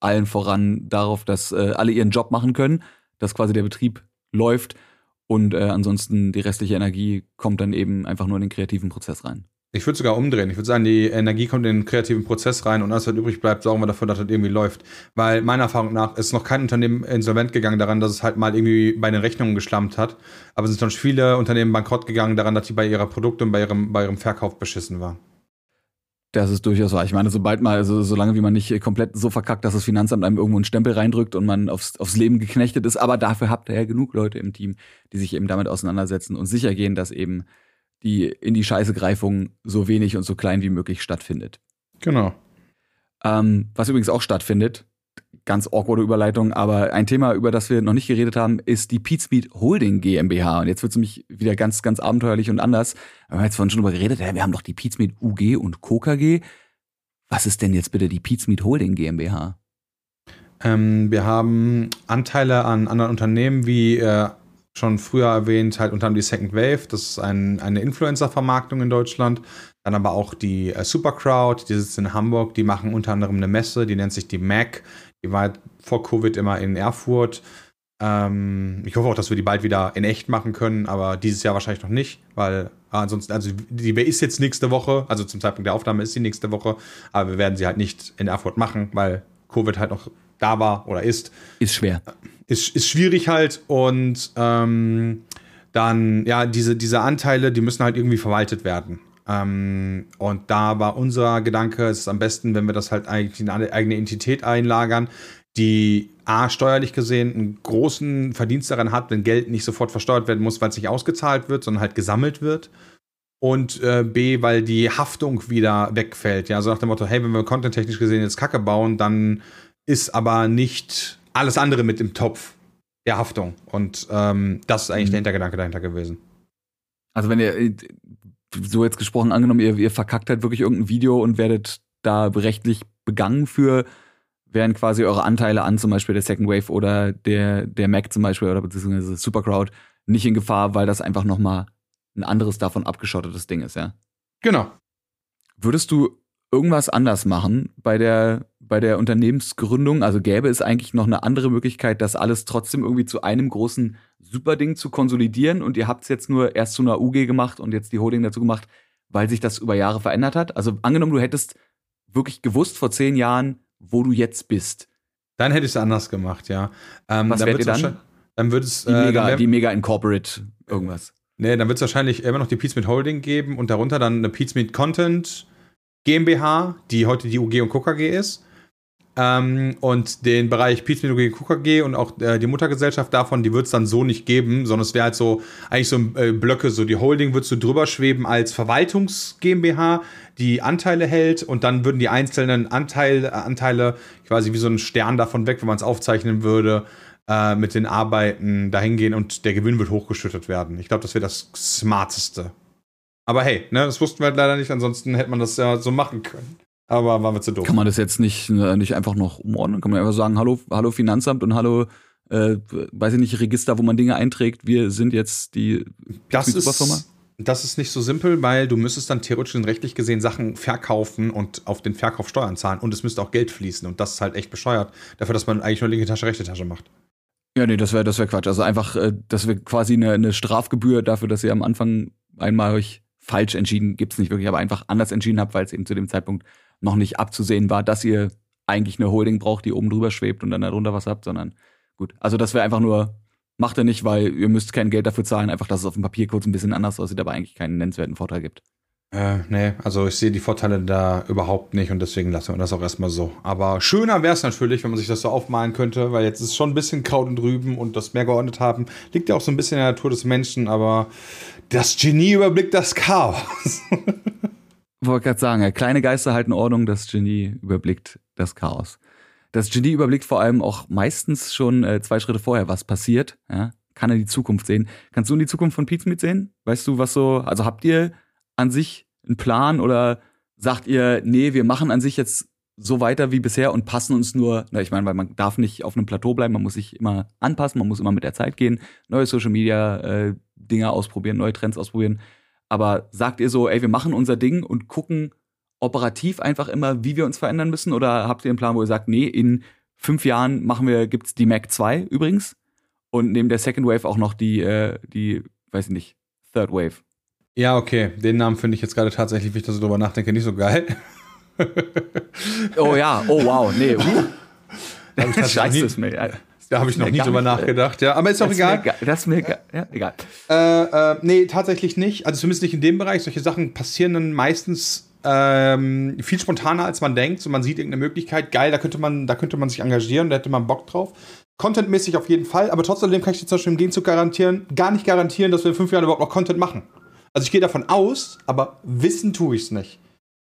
allen voran darauf, dass äh, alle ihren Job machen können, dass quasi der Betrieb läuft und äh, ansonsten die restliche Energie kommt dann eben einfach nur in den kreativen Prozess rein. Ich würde sogar umdrehen. Ich würde sagen, die Energie kommt in den kreativen Prozess rein und alles, was übrig bleibt, sorgen wir dafür, dass das irgendwie läuft. Weil meiner Erfahrung nach ist noch kein Unternehmen insolvent gegangen daran, dass es halt mal irgendwie bei den Rechnungen geschlammt hat. Aber es sind schon viele Unternehmen bankrott gegangen daran, dass die bei ihrer Produkte und bei ihrem, bei ihrem Verkauf beschissen waren. Das ist durchaus wahr. Ich meine, sobald mal, also solange wie man nicht komplett so verkackt, dass das Finanzamt einem irgendwo einen Stempel reindrückt und man aufs, aufs Leben geknechtet ist, aber dafür habt ihr ja genug Leute im Team, die sich eben damit auseinandersetzen und sicher gehen, dass eben die in die Scheißegreifung so wenig und so klein wie möglich stattfindet. Genau. Ähm, was übrigens auch stattfindet, ganz awkwarde Überleitung, aber ein Thema, über das wir noch nicht geredet haben, ist die Pizmeet Holding GmbH. Und jetzt wird es nämlich wieder ganz, ganz abenteuerlich und anders. Wir haben jetzt vorhin schon drüber geredet, ja, wir haben doch die Pizmeet UG und KKG. Was ist denn jetzt bitte die Pizmeet Holding GmbH? Ähm, wir haben Anteile an anderen Unternehmen wie äh, schon früher erwähnt, halt unter anderem die Second Wave, das ist ein, eine Influencer-Vermarktung in Deutschland. Dann aber auch die äh, Supercrowd, die sitzt in Hamburg, die machen unter anderem eine Messe, die nennt sich die MAC. Die war halt vor Covid immer in Erfurt. Ähm, ich hoffe auch, dass wir die bald wieder in echt machen können, aber dieses Jahr wahrscheinlich noch nicht, weil ah, ansonsten, also die ist jetzt nächste Woche, also zum Zeitpunkt der Aufnahme ist sie nächste Woche, aber wir werden sie halt nicht in Erfurt machen, weil Covid halt noch da war oder ist. Ist schwer. Ist, ist schwierig halt und ähm, dann, ja, diese, diese Anteile, die müssen halt irgendwie verwaltet werden. Ähm, und da war unser Gedanke, es ist am besten, wenn wir das halt eigentlich in eine eigene Entität einlagern, die A, steuerlich gesehen einen großen Verdienst daran hat, wenn Geld nicht sofort versteuert werden muss, weil es nicht ausgezahlt wird, sondern halt gesammelt wird. Und äh, B, weil die Haftung wieder wegfällt. Ja, so nach dem Motto, hey, wenn wir contenttechnisch gesehen jetzt Kacke bauen, dann ist aber nicht alles andere mit im Topf der Haftung. Und ähm, das ist eigentlich mhm. der Hintergedanke dahinter gewesen. Also wenn ihr äh, so jetzt gesprochen angenommen, ihr, ihr verkackt halt wirklich irgendein Video und werdet da rechtlich begangen für, wären quasi eure Anteile an zum Beispiel der Second Wave oder der, der Mac zum Beispiel oder beziehungsweise Supercrowd nicht in Gefahr, weil das einfach nochmal ein anderes davon abgeschottetes Ding ist, ja? Genau. Würdest du irgendwas anders machen bei der, bei der Unternehmensgründung? Also gäbe es eigentlich noch eine andere Möglichkeit, das alles trotzdem irgendwie zu einem großen Superding zu konsolidieren und ihr habt es jetzt nur erst zu einer UG gemacht und jetzt die Holding dazu gemacht, weil sich das über Jahre verändert hat? Also angenommen, du hättest wirklich gewusst vor zehn Jahren, wo du jetzt bist. Dann hätte ich es anders gemacht, ja. Ähm, Was wäre dann? Dann würde es die, äh, Mega, die Mega Incorporate irgendwas. Nee, dann wird es wahrscheinlich immer noch die Pizmeet Holding geben und darunter dann eine Pizmeet Content GmbH, die heute die UG und KKG ist. Ähm, und den Bereich Pizmedia UG KKG und auch äh, die Muttergesellschaft davon, die wird es dann so nicht geben, sondern es wäre halt so, eigentlich so äh, Blöcke, so die Holding wird so drüber schweben als Verwaltungs GmbH, die Anteile hält und dann würden die einzelnen Anteil, Anteile quasi wie so ein Stern davon weg, wenn man es aufzeichnen würde, äh, mit den Arbeiten dahin gehen und der Gewinn wird hochgeschüttet werden. Ich glaube, das wäre das Smarteste. Aber hey, ne, das wussten wir halt leider nicht, ansonsten hätte man das ja so machen können. Aber waren wir zu doof. Kann man das jetzt nicht, äh, nicht einfach noch umordnen? Kann man einfach sagen, hallo, hallo Finanzamt und hallo, äh, weiß ich nicht, Register, wo man Dinge einträgt, wir sind jetzt die das ist, das ist nicht so simpel, weil du müsstest dann theoretisch und rechtlich gesehen Sachen verkaufen und auf den Verkauf Steuern zahlen und es müsste auch Geld fließen und das ist halt echt bescheuert, dafür, dass man eigentlich nur linke Tasche, rechte Tasche macht. Ja, nee, das wäre das wär Quatsch. Also einfach, äh, das wäre quasi eine, eine Strafgebühr dafür, dass ihr am Anfang einmal euch falsch entschieden, gibt's nicht wirklich, aber einfach anders entschieden habt, weil es eben zu dem Zeitpunkt noch nicht abzusehen war, dass ihr eigentlich eine Holding braucht, die oben drüber schwebt und dann darunter was habt, sondern gut. Also das wäre einfach nur, macht ihr nicht, weil ihr müsst kein Geld dafür zahlen, einfach, dass es auf dem Papier kurz ein bisschen anders aussieht, aber eigentlich keinen nennenswerten Vorteil gibt. Äh, nee, also ich sehe die Vorteile da überhaupt nicht und deswegen lassen wir das auch erstmal so. Aber schöner wäre es natürlich, wenn man sich das so aufmalen könnte, weil jetzt ist schon ein bisschen Kraut und Rüben und das mehr geordnet haben. Liegt ja auch so ein bisschen in der Natur des Menschen, aber das Genie überblickt das Chaos. Wollte gerade sagen, ja, kleine Geister halten Ordnung, das Genie überblickt das Chaos. Das Genie überblickt vor allem auch meistens schon äh, zwei Schritte vorher, was passiert. Ja? Kann er die Zukunft sehen. Kannst du in die Zukunft von Pizza sehen? Weißt du, was so, also habt ihr an sich einen Plan oder sagt ihr, nee, wir machen an sich jetzt so weiter wie bisher und passen uns nur, na, ich meine, weil man darf nicht auf einem Plateau bleiben, man muss sich immer anpassen, man muss immer mit der Zeit gehen, neue Social Media äh, Dinge ausprobieren, neue Trends ausprobieren. Aber sagt ihr so, ey, wir machen unser Ding und gucken operativ einfach immer, wie wir uns verändern müssen? Oder habt ihr einen Plan, wo ihr sagt, nee, in fünf Jahren machen wir, gibt's die Mac 2 übrigens und neben der Second Wave auch noch die, äh, die, weiß ich nicht, Third Wave? Ja, okay. Den Namen finde ich jetzt gerade tatsächlich, wie ich da so drüber nachdenke, nicht so geil. oh ja, oh wow, nee. Uh. Da habe ich, Scheiße, nie, da hab ich noch nie drüber nicht, nachgedacht, ja. Aber ist auch egal. Mir, das ist mir ja, egal. Äh, äh, nee, tatsächlich nicht. Also zumindest nicht in dem Bereich. Solche Sachen passieren dann meistens ähm, viel spontaner, als man denkt. So, man sieht irgendeine Möglichkeit, geil, da könnte man, da könnte man sich engagieren, da hätte man Bock drauf. Contentmäßig auf jeden Fall, aber trotzdem kann ich dir zum Beispiel im Gegenzug garantieren, gar nicht garantieren, dass wir in fünf Jahren überhaupt noch Content machen. Also ich gehe davon aus, aber wissen tue ich es nicht.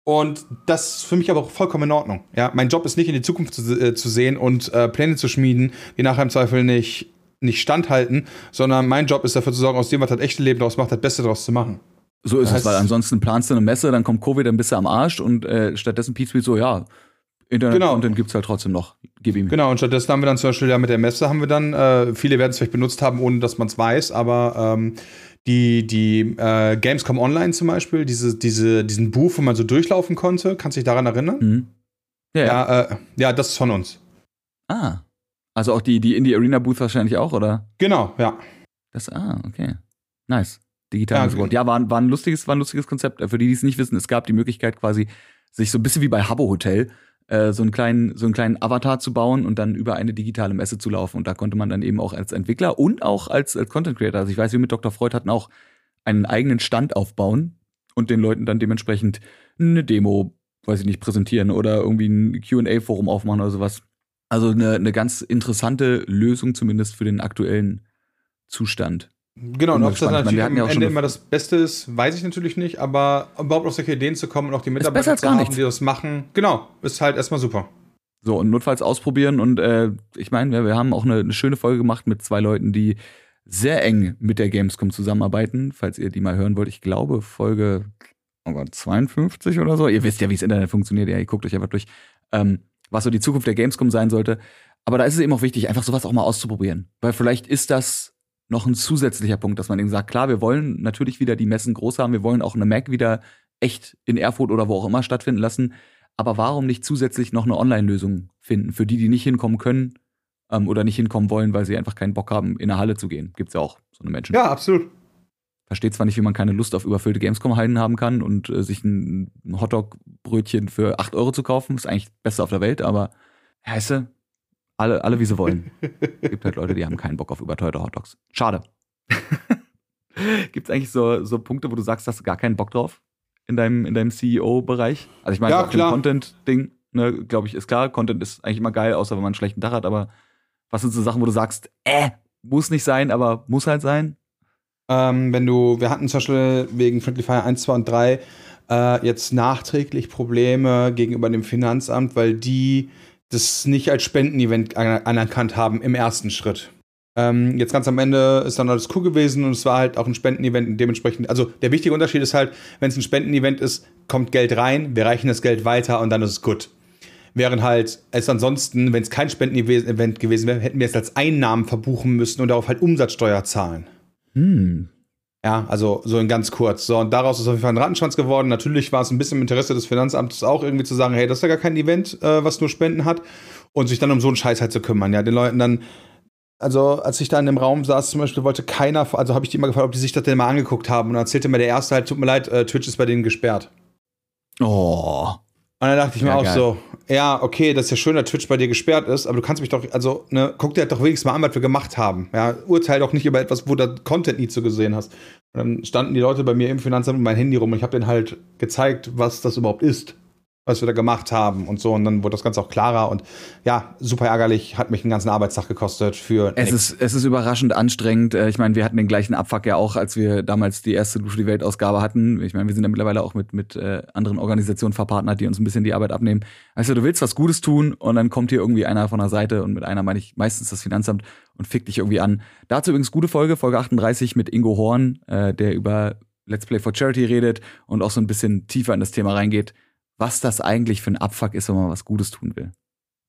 Und das ist für mich aber auch vollkommen in Ordnung. Ja, mein Job ist nicht in die Zukunft zu, äh, zu sehen und äh, Pläne zu schmieden, die nachher im Zweifel nicht, nicht standhalten, sondern mein Job ist dafür zu sorgen, aus dem, was das echte Leben daraus macht, das Beste daraus zu machen. So ist das es, weil ansonsten planst du eine Messe, dann kommt Covid, dann bist du am Arsch und äh, stattdessen Pete so, ja, Internet-Content genau. es halt trotzdem noch. Gib ihm. Genau, und stattdessen haben wir dann zum Beispiel ja mit der Messe haben wir dann, äh, viele werden es vielleicht benutzt haben, ohne dass man es weiß, aber ähm, die, die äh, Gamescom Online zum Beispiel, diese, diese, diesen Booth, wo man so durchlaufen konnte, kannst du dich daran erinnern? Mhm. Ja, ja. Ja, äh, ja, das ist von uns. Ah. Also auch die, die Indie Arena Booth wahrscheinlich auch, oder? Genau, ja. Das, ah, okay. Nice. Digital ja, Ja, war, war, ein lustiges, war ein lustiges Konzept. Für die, die es nicht wissen, es gab die Möglichkeit quasi, sich so ein bisschen wie bei Habbo Hotel äh, so, einen kleinen, so einen kleinen Avatar zu bauen und dann über eine digitale Messe zu laufen. Und da konnte man dann eben auch als Entwickler und auch als, als Content Creator, also ich weiß, wir mit Dr. Freud hatten auch einen eigenen Stand aufbauen und den Leuten dann dementsprechend eine Demo, weiß ich nicht, präsentieren oder irgendwie ein QA-Forum aufmachen oder sowas. Also eine, eine ganz interessante Lösung, zumindest für den aktuellen Zustand. Genau, und ob das natürlich am ja Ende immer das Beste ist, weiß ich natürlich nicht, aber überhaupt auf solche Ideen zu kommen und auch die Mitarbeiter zu haben, die das machen, genau, ist halt erstmal super. So, und notfalls ausprobieren und äh, ich meine, wir, wir haben auch eine, eine schöne Folge gemacht mit zwei Leuten, die sehr eng mit der Gamescom zusammenarbeiten, falls ihr die mal hören wollt. Ich glaube, Folge oh Gott, 52 oder so. Ihr wisst ja, wie das Internet funktioniert, ja, ihr guckt euch einfach durch, ähm, was so die Zukunft der Gamescom sein sollte. Aber da ist es eben auch wichtig, einfach sowas auch mal auszuprobieren. Weil vielleicht ist das noch ein zusätzlicher Punkt, dass man eben sagt, klar, wir wollen natürlich wieder die Messen groß haben, wir wollen auch eine Mac wieder echt in Erfurt oder wo auch immer stattfinden lassen, aber warum nicht zusätzlich noch eine Online-Lösung finden für die, die nicht hinkommen können ähm, oder nicht hinkommen wollen, weil sie einfach keinen Bock haben, in eine Halle zu gehen? Gibt's ja auch so eine Menschen. Ja, absolut. Versteht zwar nicht, wie man keine Lust auf überfüllte Gamescom-Hallen haben kann und äh, sich ein, ein Hotdog-Brötchen für 8 Euro zu kaufen, ist eigentlich das Beste auf der Welt, aber heiße, alle, alle wie sie wollen. Gibt halt Leute, die haben keinen Bock auf überteuerte Hotdogs. Schade. Gibt es eigentlich so, so Punkte, wo du sagst, hast du gar keinen Bock drauf? in deinem, in deinem CEO-Bereich? Also ich meine, Ja, auf dem. Content-Ding, ne, glaube ich, ist klar. Content ist eigentlich immer geil, außer wenn man einen schlechten Tag hat. Aber was sind so Sachen, wo du sagst, äh, muss nicht sein, aber muss halt sein? Ähm, wenn du, wir hatten zum Beispiel wegen Friendly Fire 1, 2 und 3 äh, jetzt nachträglich Probleme gegenüber dem Finanzamt, weil die das nicht als Spendenevent an anerkannt haben im ersten Schritt. Ähm, jetzt ganz am Ende ist dann alles cool gewesen und es war halt auch ein Spendenevent und dementsprechend, also der wichtige Unterschied ist halt, wenn es ein Spendenevent ist, kommt Geld rein, wir reichen das Geld weiter und dann ist es gut. Während halt es ansonsten, wenn es kein Spendenevent gewesen wäre, hätten wir es als Einnahmen verbuchen müssen und darauf halt Umsatzsteuer zahlen. Hm. Ja, also so in ganz kurz. So, und daraus ist auf jeden Fall ein Rattenschwanz geworden. Natürlich war es ein bisschen im Interesse des Finanzamtes auch irgendwie zu sagen, hey, das ist ja gar kein Event, äh, was nur Spenden hat. Und sich dann um so einen Scheiß halt zu kümmern. Ja, den Leuten dann, also als ich da in dem Raum saß zum Beispiel, wollte keiner, also habe ich die immer gefragt, ob die sich das denn mal angeguckt haben. Und dann erzählte mir der Erste halt, tut mir leid, äh, Twitch ist bei denen gesperrt. Oh. Und dann dachte ich mir Ja, auch geil. so, ja, okay, das ist ja schön, dass Twitch bei dir gesperrt ist, aber du kannst mich doch, also, ne, guck dir halt doch wenigstens mal an, was wir gemacht haben. Ja, urteil doch nicht über etwas, wo du Content nie zu gesehen hast. Und dann standen die Leute bei mir im Finanzamt mit meinem Handy rum und ich habe denen halt gezeigt, was das überhaupt ist, was wir da gemacht haben und so. Und dann wurde das Ganze auch klarer und ja, super ärgerlich, hat mich einen ganzen Arbeitstag gekostet für Es nix. ist, es ist überraschend anstrengend. Äh, Ich meine, wir hatten den gleichen Abfuck ja auch, als wir damals die erste Dusche die Welt-Ausgabe hatten. Ich meine, wir sind ja mittlerweile auch mit, mit äh, anderen Organisationen verpartnert, die uns ein bisschen die Arbeit abnehmen. Also du willst was Gutes tun und dann kommt hier irgendwie einer von der Seite und mit einer meine ich meistens das Finanzamt und fickt dich irgendwie an. Dazu übrigens gute Folge, Folge 38 mit Ingo Horn, äh, der über Let's Play for Charity redet und auch so ein bisschen tiefer in das Thema reingeht, was das eigentlich für ein Abfuck ist, wenn man was Gutes tun will.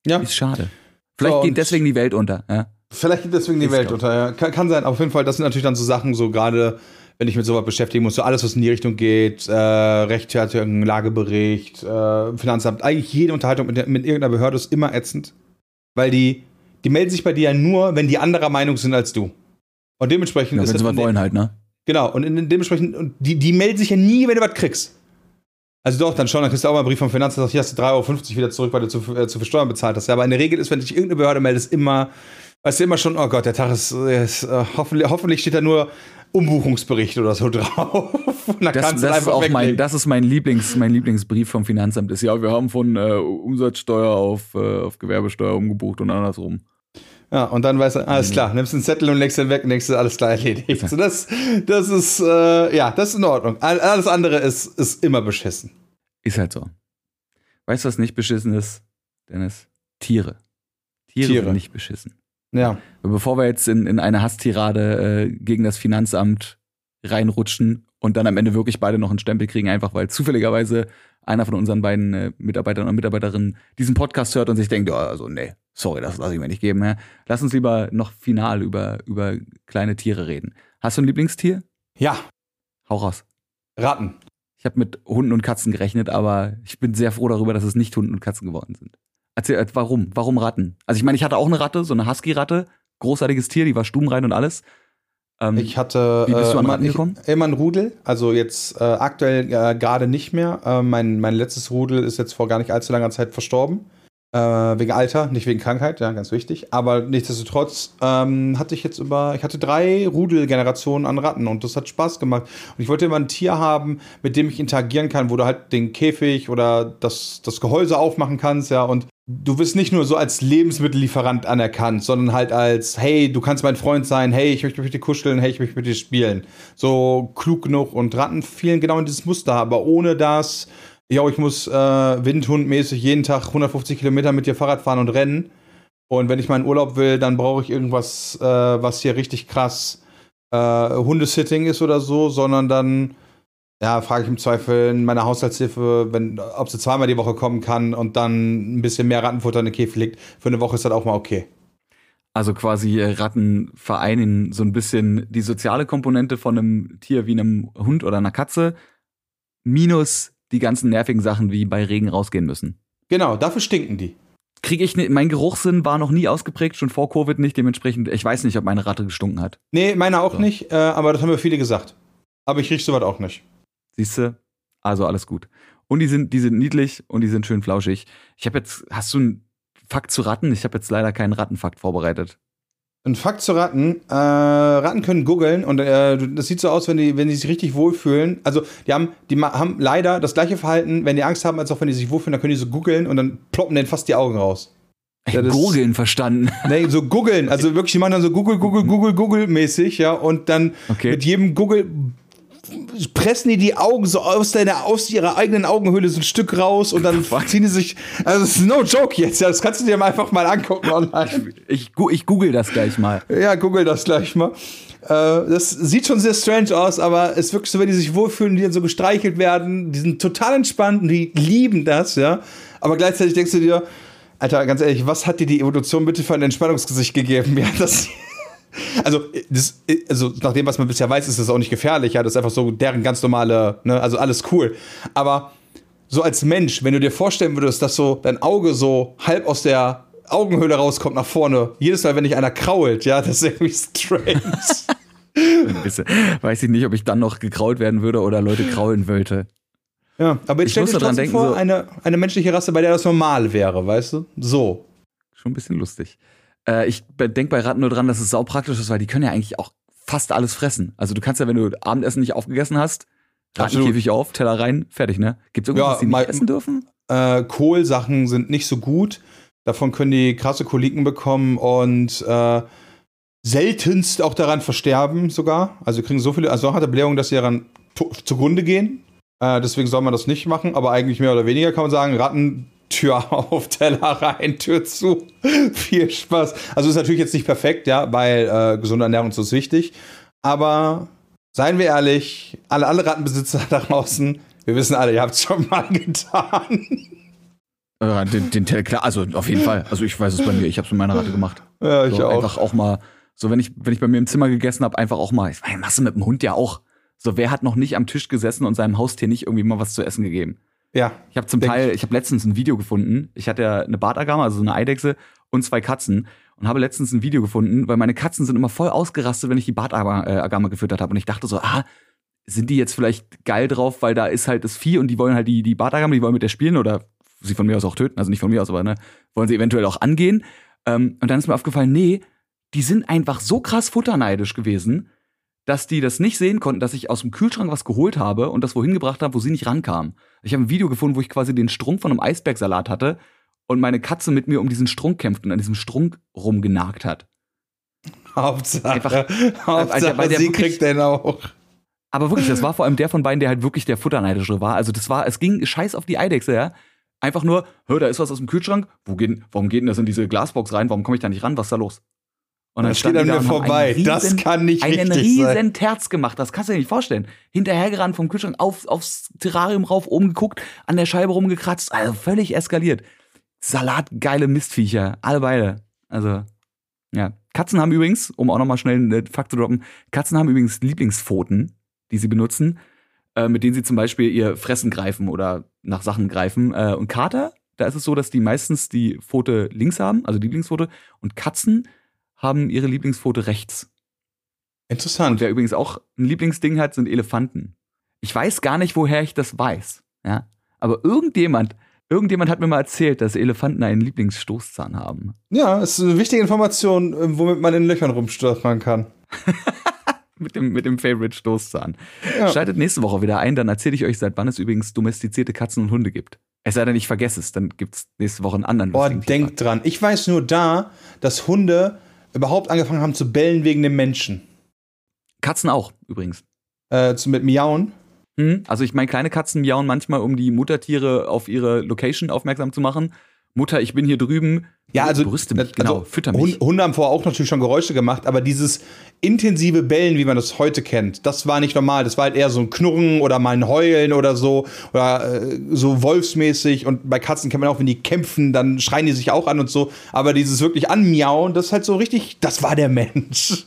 ja. Ist schade. Vielleicht So, geht deswegen die Welt unter. Ja? Vielleicht geht deswegen die Ist Welt glaub- unter. Ja. Kann, kann sein. Auf jeden Fall, das sind natürlich dann so Sachen, so gerade, wenn ich mit sowas beschäftigen muss, so alles, was in die Richtung geht, äh, Rechtfertigung, Lagebericht, äh, Finanzamt, eigentlich jede Unterhaltung mit, mit irgendeiner Behörde ist immer ätzend. Weil die, die melden sich bei dir ja nur, wenn die anderer Meinung sind als du. Und dementsprechend Ja, ist wenn sie das- was wollen halt, ne? Genau, und in, in dementsprechend, und die, die melden sich ja nie, wenn du was kriegst. Also doch, dann schon, dann kriegst du auch mal einen Brief vom Finanzamt, hier hast du 3,50 Euro wieder zurück, weil du zu, äh, zu viel Steuern bezahlt hast. Ja, aber in der Regel ist, wenn dich irgendeine Behörde meldet, ist immer, weißt du, immer schon, oh Gott, der Tag ist, ist äh, hoffentlich, hoffentlich steht da nur Umbuchungsbericht oder so drauf. Und dann Das, kannst du das, ist einfach auch mein, weglegen. das ist mein Lieblings, mein Lieblingsbrief vom Finanzamt. Ist ja, wir haben von äh, Umsatzsteuer auf, äh, auf Gewerbesteuer umgebucht und andersrum. Ja, und dann weißt du, alles Mhm. klar, nimmst einen Zettel und legst den weg und denkst du, alles klar erledigt. So, das, das ist, äh, ja, das ist in Ordnung. All- Alles andere ist, ist immer beschissen. Ist halt so. Weißt du, was nicht beschissen ist, Dennis? Tiere. Tiere, Tiere. sind nicht beschissen. Ja. Bevor wir jetzt in, in eine Hasstirade äh, gegen das Finanzamt reinrutschen und dann am Ende wirklich beide noch einen Stempel kriegen, einfach weil zufälligerweise einer von unseren beiden äh, Mitarbeitern und Mitarbeiterinnen diesen Podcast hört und sich denkt, oh, also nee, sorry, das lasse ich mir nicht geben. Ja. Lass uns lieber noch final über, über kleine Tiere reden. Hast du ein Lieblingstier? Ja, Hau raus. Ratten. Ich habe mit Hunden und Katzen gerechnet, aber ich bin sehr froh darüber, dass es nicht Hunden und Katzen geworden sind. Erzähl, äh, warum? Warum Ratten? Also ich meine, ich hatte auch eine Ratte, so eine Husky-Ratte, großartiges Tier, die war stubenrein und alles. Ähm, Ich hatte Wie bist du an immer, Ratten gekommen? Ich, immer ein Rudel, also jetzt äh, aktuell äh, gerade nicht mehr. Äh, mein, mein letztes Rudel ist jetzt vor gar nicht allzu langer Zeit verstorben. Äh, wegen Alter, nicht wegen Krankheit, ja, ganz wichtig. Aber nichtsdestotrotz ähm, hatte ich jetzt über, ich hatte drei Rudelgenerationen an Ratten und das hat Spaß gemacht. Und ich wollte immer ein Tier haben, mit dem ich interagieren kann, wo du halt den Käfig oder das, das Gehäuse aufmachen kannst, ja, und du wirst nicht nur so als Lebensmittellieferant anerkannt, sondern halt als, hey, du kannst mein Freund sein, hey, ich möchte mit dir kuscheln, hey, ich möchte mit dir spielen. So klug genug und Ratten fielen genau in dieses Muster, aber ohne das, ja, ich muss äh, windhundmäßig jeden Tag 150 Kilometer mit dir Fahrrad fahren und rennen. Und wenn ich meinen Urlaub will, dann brauche ich irgendwas, äh, was hier richtig krass äh, Hundesitting ist oder so, sondern dann ja, frage ich im Zweifel in meiner Haushaltshilfe, wenn, ob sie zweimal die Woche kommen kann und dann ein bisschen mehr Rattenfutter in den Käfig liegt. Für eine Woche ist das auch mal okay. Also quasi äh, Ratten vereinen so ein bisschen die soziale Komponente von einem Tier wie einem Hund oder einer Katze, minus die ganzen nervigen Sachen wie bei Regen rausgehen müssen. Genau, dafür stinken die. Kriege ich, ne, mein Geruchssinn war noch nie ausgeprägt, schon vor Covid nicht, dementsprechend, ich weiß nicht, ob meine Ratte gestunken hat. Nee, meine auch So. nicht, äh, aber das haben mir viele gesagt. Aber ich riech sowas auch nicht. Siehst du? Also alles gut. Und die sind, die sind niedlich und die sind schön flauschig. Ich habe jetzt, hast du einen Fakt zu Ratten? Ich habe jetzt leider keinen Rattenfakt vorbereitet. Ein Fakt zu Ratten. Äh, Ratten können googeln und äh, das sieht so aus, wenn die, wenn die sich richtig wohlfühlen. Also die haben, die haben leider das gleiche Verhalten, wenn die Angst haben, als auch wenn die sich wohlfühlen, dann können die so googeln und dann ploppen denen fast die Augen raus. Ja, Googeln verstanden. Nee, so googeln. Also wirklich, die machen dann so Google, Google, Google, Google mäßig, ja. Und dann okay. mit jedem Google pressen die die Augen so aus deiner, aus ihrer eigenen Augenhöhle so ein Stück raus und dann ziehen die sich, also das ist no joke jetzt, ja, das kannst du dir einfach mal angucken online. Ich, ich, ich google das gleich mal. Ja, google das gleich mal. Äh, das sieht schon sehr strange aus, aber es wirkt so, wenn die sich wohlfühlen, die dann so gestreichelt werden, die sind total entspannt und die lieben das, ja. Aber gleichzeitig denkst du dir, Alter, ganz ehrlich, was hat dir die Evolution bitte für ein Entspannungsgesicht gegeben? Ja, das also, das, also nach dem, was man bisher weiß, ist das auch nicht gefährlich. Ja, das ist einfach so deren ganz normale, ne, also alles cool. Aber so als Mensch, wenn du dir vorstellen würdest, dass so dein Auge so halb aus der Augenhöhle rauskommt nach vorne, jedes Mal, wenn dich einer krault, ja, das ist irgendwie strange. Weiß ich nicht, ob ich dann noch gekrault werden würde oder Leute kraulen wollte. Ja, aber jetzt stell dir trotzdem denken, vor, so eine, eine menschliche Rasse, bei der das normal wäre, weißt du? So. Schon ein bisschen lustig. Äh, ich denke bei Ratten nur dran, dass es sau praktisch ist, weil die können ja eigentlich auch fast alles fressen. Also du kannst ja, wenn du Abendessen nicht aufgegessen hast, Rattenkäfig auf, Teller rein, fertig, ne? Gibt es irgendwas, ja, was die nicht essen dürfen? Äh, Kohlsachen sind nicht so gut. Davon können die krasse Koliken bekommen und äh, seltenst auch daran versterben sogar. Also kriegen so viele, also harte Blähungen, dass sie daran zugrunde gehen. Äh, deswegen soll man das nicht machen, aber eigentlich mehr oder weniger kann man sagen, Ratten Tür auf, Teller rein, Tür zu. Viel Spaß. Also ist natürlich jetzt nicht perfekt, ja, weil äh, gesunde Ernährung ist uns wichtig. Aber seien wir ehrlich, alle, alle Rattenbesitzer da draußen, wir wissen alle, ihr habt es schon mal getan. Äh, den, den Teller, klar, also auf jeden Fall. Also ich weiß es bei mir, ich habe es mit meiner Ratte gemacht. Ja, ich so, auch. Einfach auch mal, so wenn ich, wenn ich bei mir im Zimmer gegessen habe, einfach auch mal, ich meine, machst du mit dem Hund ja auch. So, wer hat noch nicht am Tisch gesessen und seinem Haustier nicht irgendwie mal was zu essen gegeben? Ja. Ich habe zum Teil, ich habe letztens ein Video gefunden. Ich hatte ja eine Bartagame, also so eine Eidechse und zwei Katzen und habe letztens ein Video gefunden, weil meine Katzen sind immer voll ausgerastet, wenn ich die Bartagame gefüttert habe und ich dachte so, ah, sind die jetzt vielleicht geil drauf, weil da ist halt das Vieh und die wollen halt die die Bartagame, die wollen mit der spielen oder sie von mir aus auch töten, also nicht von mir aus, aber ne, wollen sie eventuell auch angehen. Ähm, und dann ist mir aufgefallen, nee, die sind einfach so krass futterneidisch gewesen, dass die das nicht sehen konnten, dass ich aus dem Kühlschrank was geholt habe und das wohin gebracht habe, wo sie nicht rankamen. Ich habe ein Video gefunden, wo ich quasi den Strunk von einem Eisbergsalat hatte und meine Katze mit mir um diesen Strunk kämpft und an diesem Strunk rumgenagt hat. Hauptsache, Einfach, Hauptsache weil der sie wirklich, kriegt den auch. Aber wirklich, das war vor allem der von beiden, der halt wirklich der Futterneidische war. Also das war, es ging scheiß auf die Eidechse, ja. Einfach nur, hör, da ist was aus dem Kühlschrank. Wo geht, warum geht denn das in diese Glasbox rein? Warum komme ich da nicht ran? Was ist da los? Und dann steht an mir vorbei. Riesen, das kann nicht einen richtig riesen sein. Terz gemacht. Das kannst du dir nicht vorstellen. Hinterhergerannt vom Kühlschrank auf, aufs Terrarium rauf, oben geguckt, an der Scheibe rumgekratzt. Also völlig eskaliert. Salatgeile Mistviecher. Alle beide. Also, ja. Katzen haben übrigens, um auch nochmal schnell einen Fakt zu droppen, Katzen haben übrigens Lieblingspfoten, die sie benutzen, äh, mit denen sie zum Beispiel ihr Fressen greifen oder nach Sachen greifen. Äh, und Kater, da ist es so, dass die meistens die Pfote links haben, also die Lieblingspfote. Und Katzen haben ihre Lieblingsfoto rechts. Interessant. Und wer übrigens auch ein Lieblingsding hat, sind Elefanten. Ich weiß gar nicht, woher ich das weiß. Ja. Aber irgendjemand, irgendjemand hat mir mal erzählt, dass Elefanten einen Lieblingsstoßzahn haben. Ja, ist eine wichtige Information, äh, womit man in Löchern rumstolpern kann. mit dem, mit dem Favorite Stoßzahn. Ja. Schaltet nächste Woche wieder ein, dann erzähle ich euch, seit wann es übrigens domestizierte Katzen und Hunde gibt. Es sei denn, ich vergesse es, dann gibt es nächste Woche einen anderen. Oh, denkt dran. Ich weiß nur da, dass Hunde überhaupt angefangen haben zu bellen wegen dem Menschen. Katzen auch, übrigens. Äh, zu, mit Miauen? Hm, also ich meine, kleine Katzen miauen manchmal, um die Muttertiere auf ihre Location aufmerksam zu machen. Mutter, ich bin hier drüben. Ja, also, Brüste mich, genau, also, fütter mich. Hunde haben vorher auch natürlich schon Geräusche gemacht, aber dieses intensive Bellen, wie man das heute kennt, das war nicht normal. Das war halt eher so ein Knurren oder mal ein Heulen oder so oder äh, so wolfsmäßig. Und bei Katzen kennt man auch, wenn die kämpfen, dann schreien die sich auch an und so. Aber dieses wirklich anmiauen, das ist halt so richtig, das war der Mensch.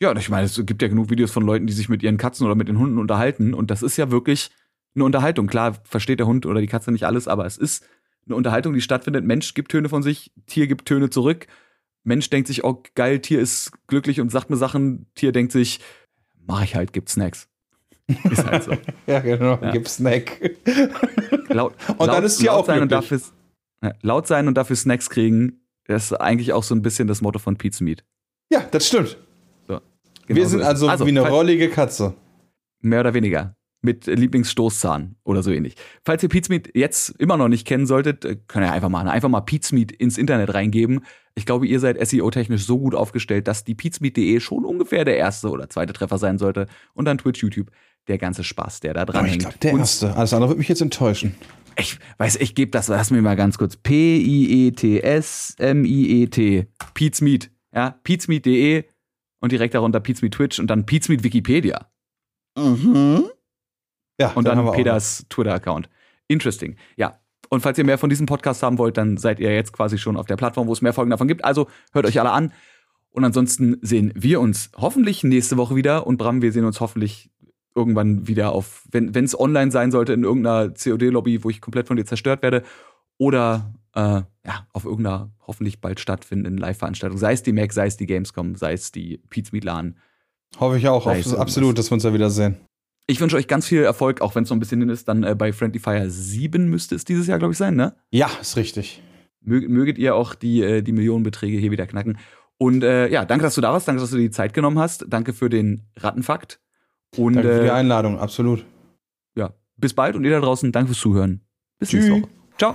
Ja, ich meine, es gibt ja genug Videos von Leuten, die sich mit ihren Katzen oder mit den Hunden unterhalten. Und das ist ja wirklich eine Unterhaltung. Klar versteht der Hund oder die Katze nicht alles, aber es ist eine Unterhaltung, die stattfindet. Mensch gibt Töne von sich, Tier gibt Töne zurück. Mensch denkt sich, oh geil, Tier ist glücklich und sagt mir Sachen. Tier denkt sich, mach ich halt, gibt Snacks. Ist halt so. ja, genau, ja. gib Snack. Laut, und laut, dann ist Tier auch sein und dafür, ja, Laut sein und dafür Snacks kriegen, das ist eigentlich auch so ein bisschen das Motto von Pizza Meat. Ja, das stimmt. So, genau wir sind so also, also wie eine rollige Katze. Mehr oder weniger. Mit Lieblingsstoßzahn oder so ähnlich. Falls ihr Pizmeet jetzt immer noch nicht kennen solltet, äh, könnt ihr einfach machen. Einfach mal Pizmeet ins Internet reingeben. Ich glaube, ihr seid SEO-technisch so gut aufgestellt, dass die pizmeet.de schon ungefähr der erste oder zweite Treffer sein sollte. Und dann Twitch, YouTube, der ganze Spaß, der da dran oh, ich hängt. Glaub, der erste. Alles andere wird mich jetzt enttäuschen. Ich weiß, ich gebe das, lass mir mal ganz kurz. P-I-E-T-S-M-I-E-T. Pizmeet. Ja, pizmeet.de und direkt darunter Pizmeet Twitch und dann Pizmeet Wikipedia. Mhm. Ja, und dann, dann Peters Twitter-Account. Interesting. Ja. Und falls ihr mehr von diesem Podcast haben wollt, dann seid ihr jetzt quasi schon auf der Plattform, wo es mehr Folgen davon gibt. Also hört euch alle an. Und ansonsten sehen wir uns hoffentlich nächste Woche wieder. Und Bram, wir sehen uns hoffentlich irgendwann wieder auf, wenn es online sein sollte, in irgendeiner COD-Lobby, wo ich komplett von dir zerstört werde. Oder äh, ja, auf irgendeiner hoffentlich bald stattfindenden Live-Veranstaltung. Sei es die Mac, sei es die Gamescom, sei es die Pizza Meat LAN. Hoffe ich auch, auf, absolut, dass wir uns da wiedersehen. Ich wünsche euch ganz viel Erfolg, auch wenn es noch ein bisschen hin ist. Dann äh, bei Friendly Fire 7 müsste es dieses Jahr, glaube ich, sein, ne? Ja, ist richtig. Mög, möget ihr auch die, äh, die Millionenbeträge hier wieder knacken. Und äh, ja, danke, dass du da warst. Danke, dass du dir die Zeit genommen hast. Danke für den Rattenfakt. Und, danke für die äh, Einladung, absolut. Ja, bis bald und ihr da draußen, danke fürs Zuhören. Bis Tschüss. nächste Woche. Ciao.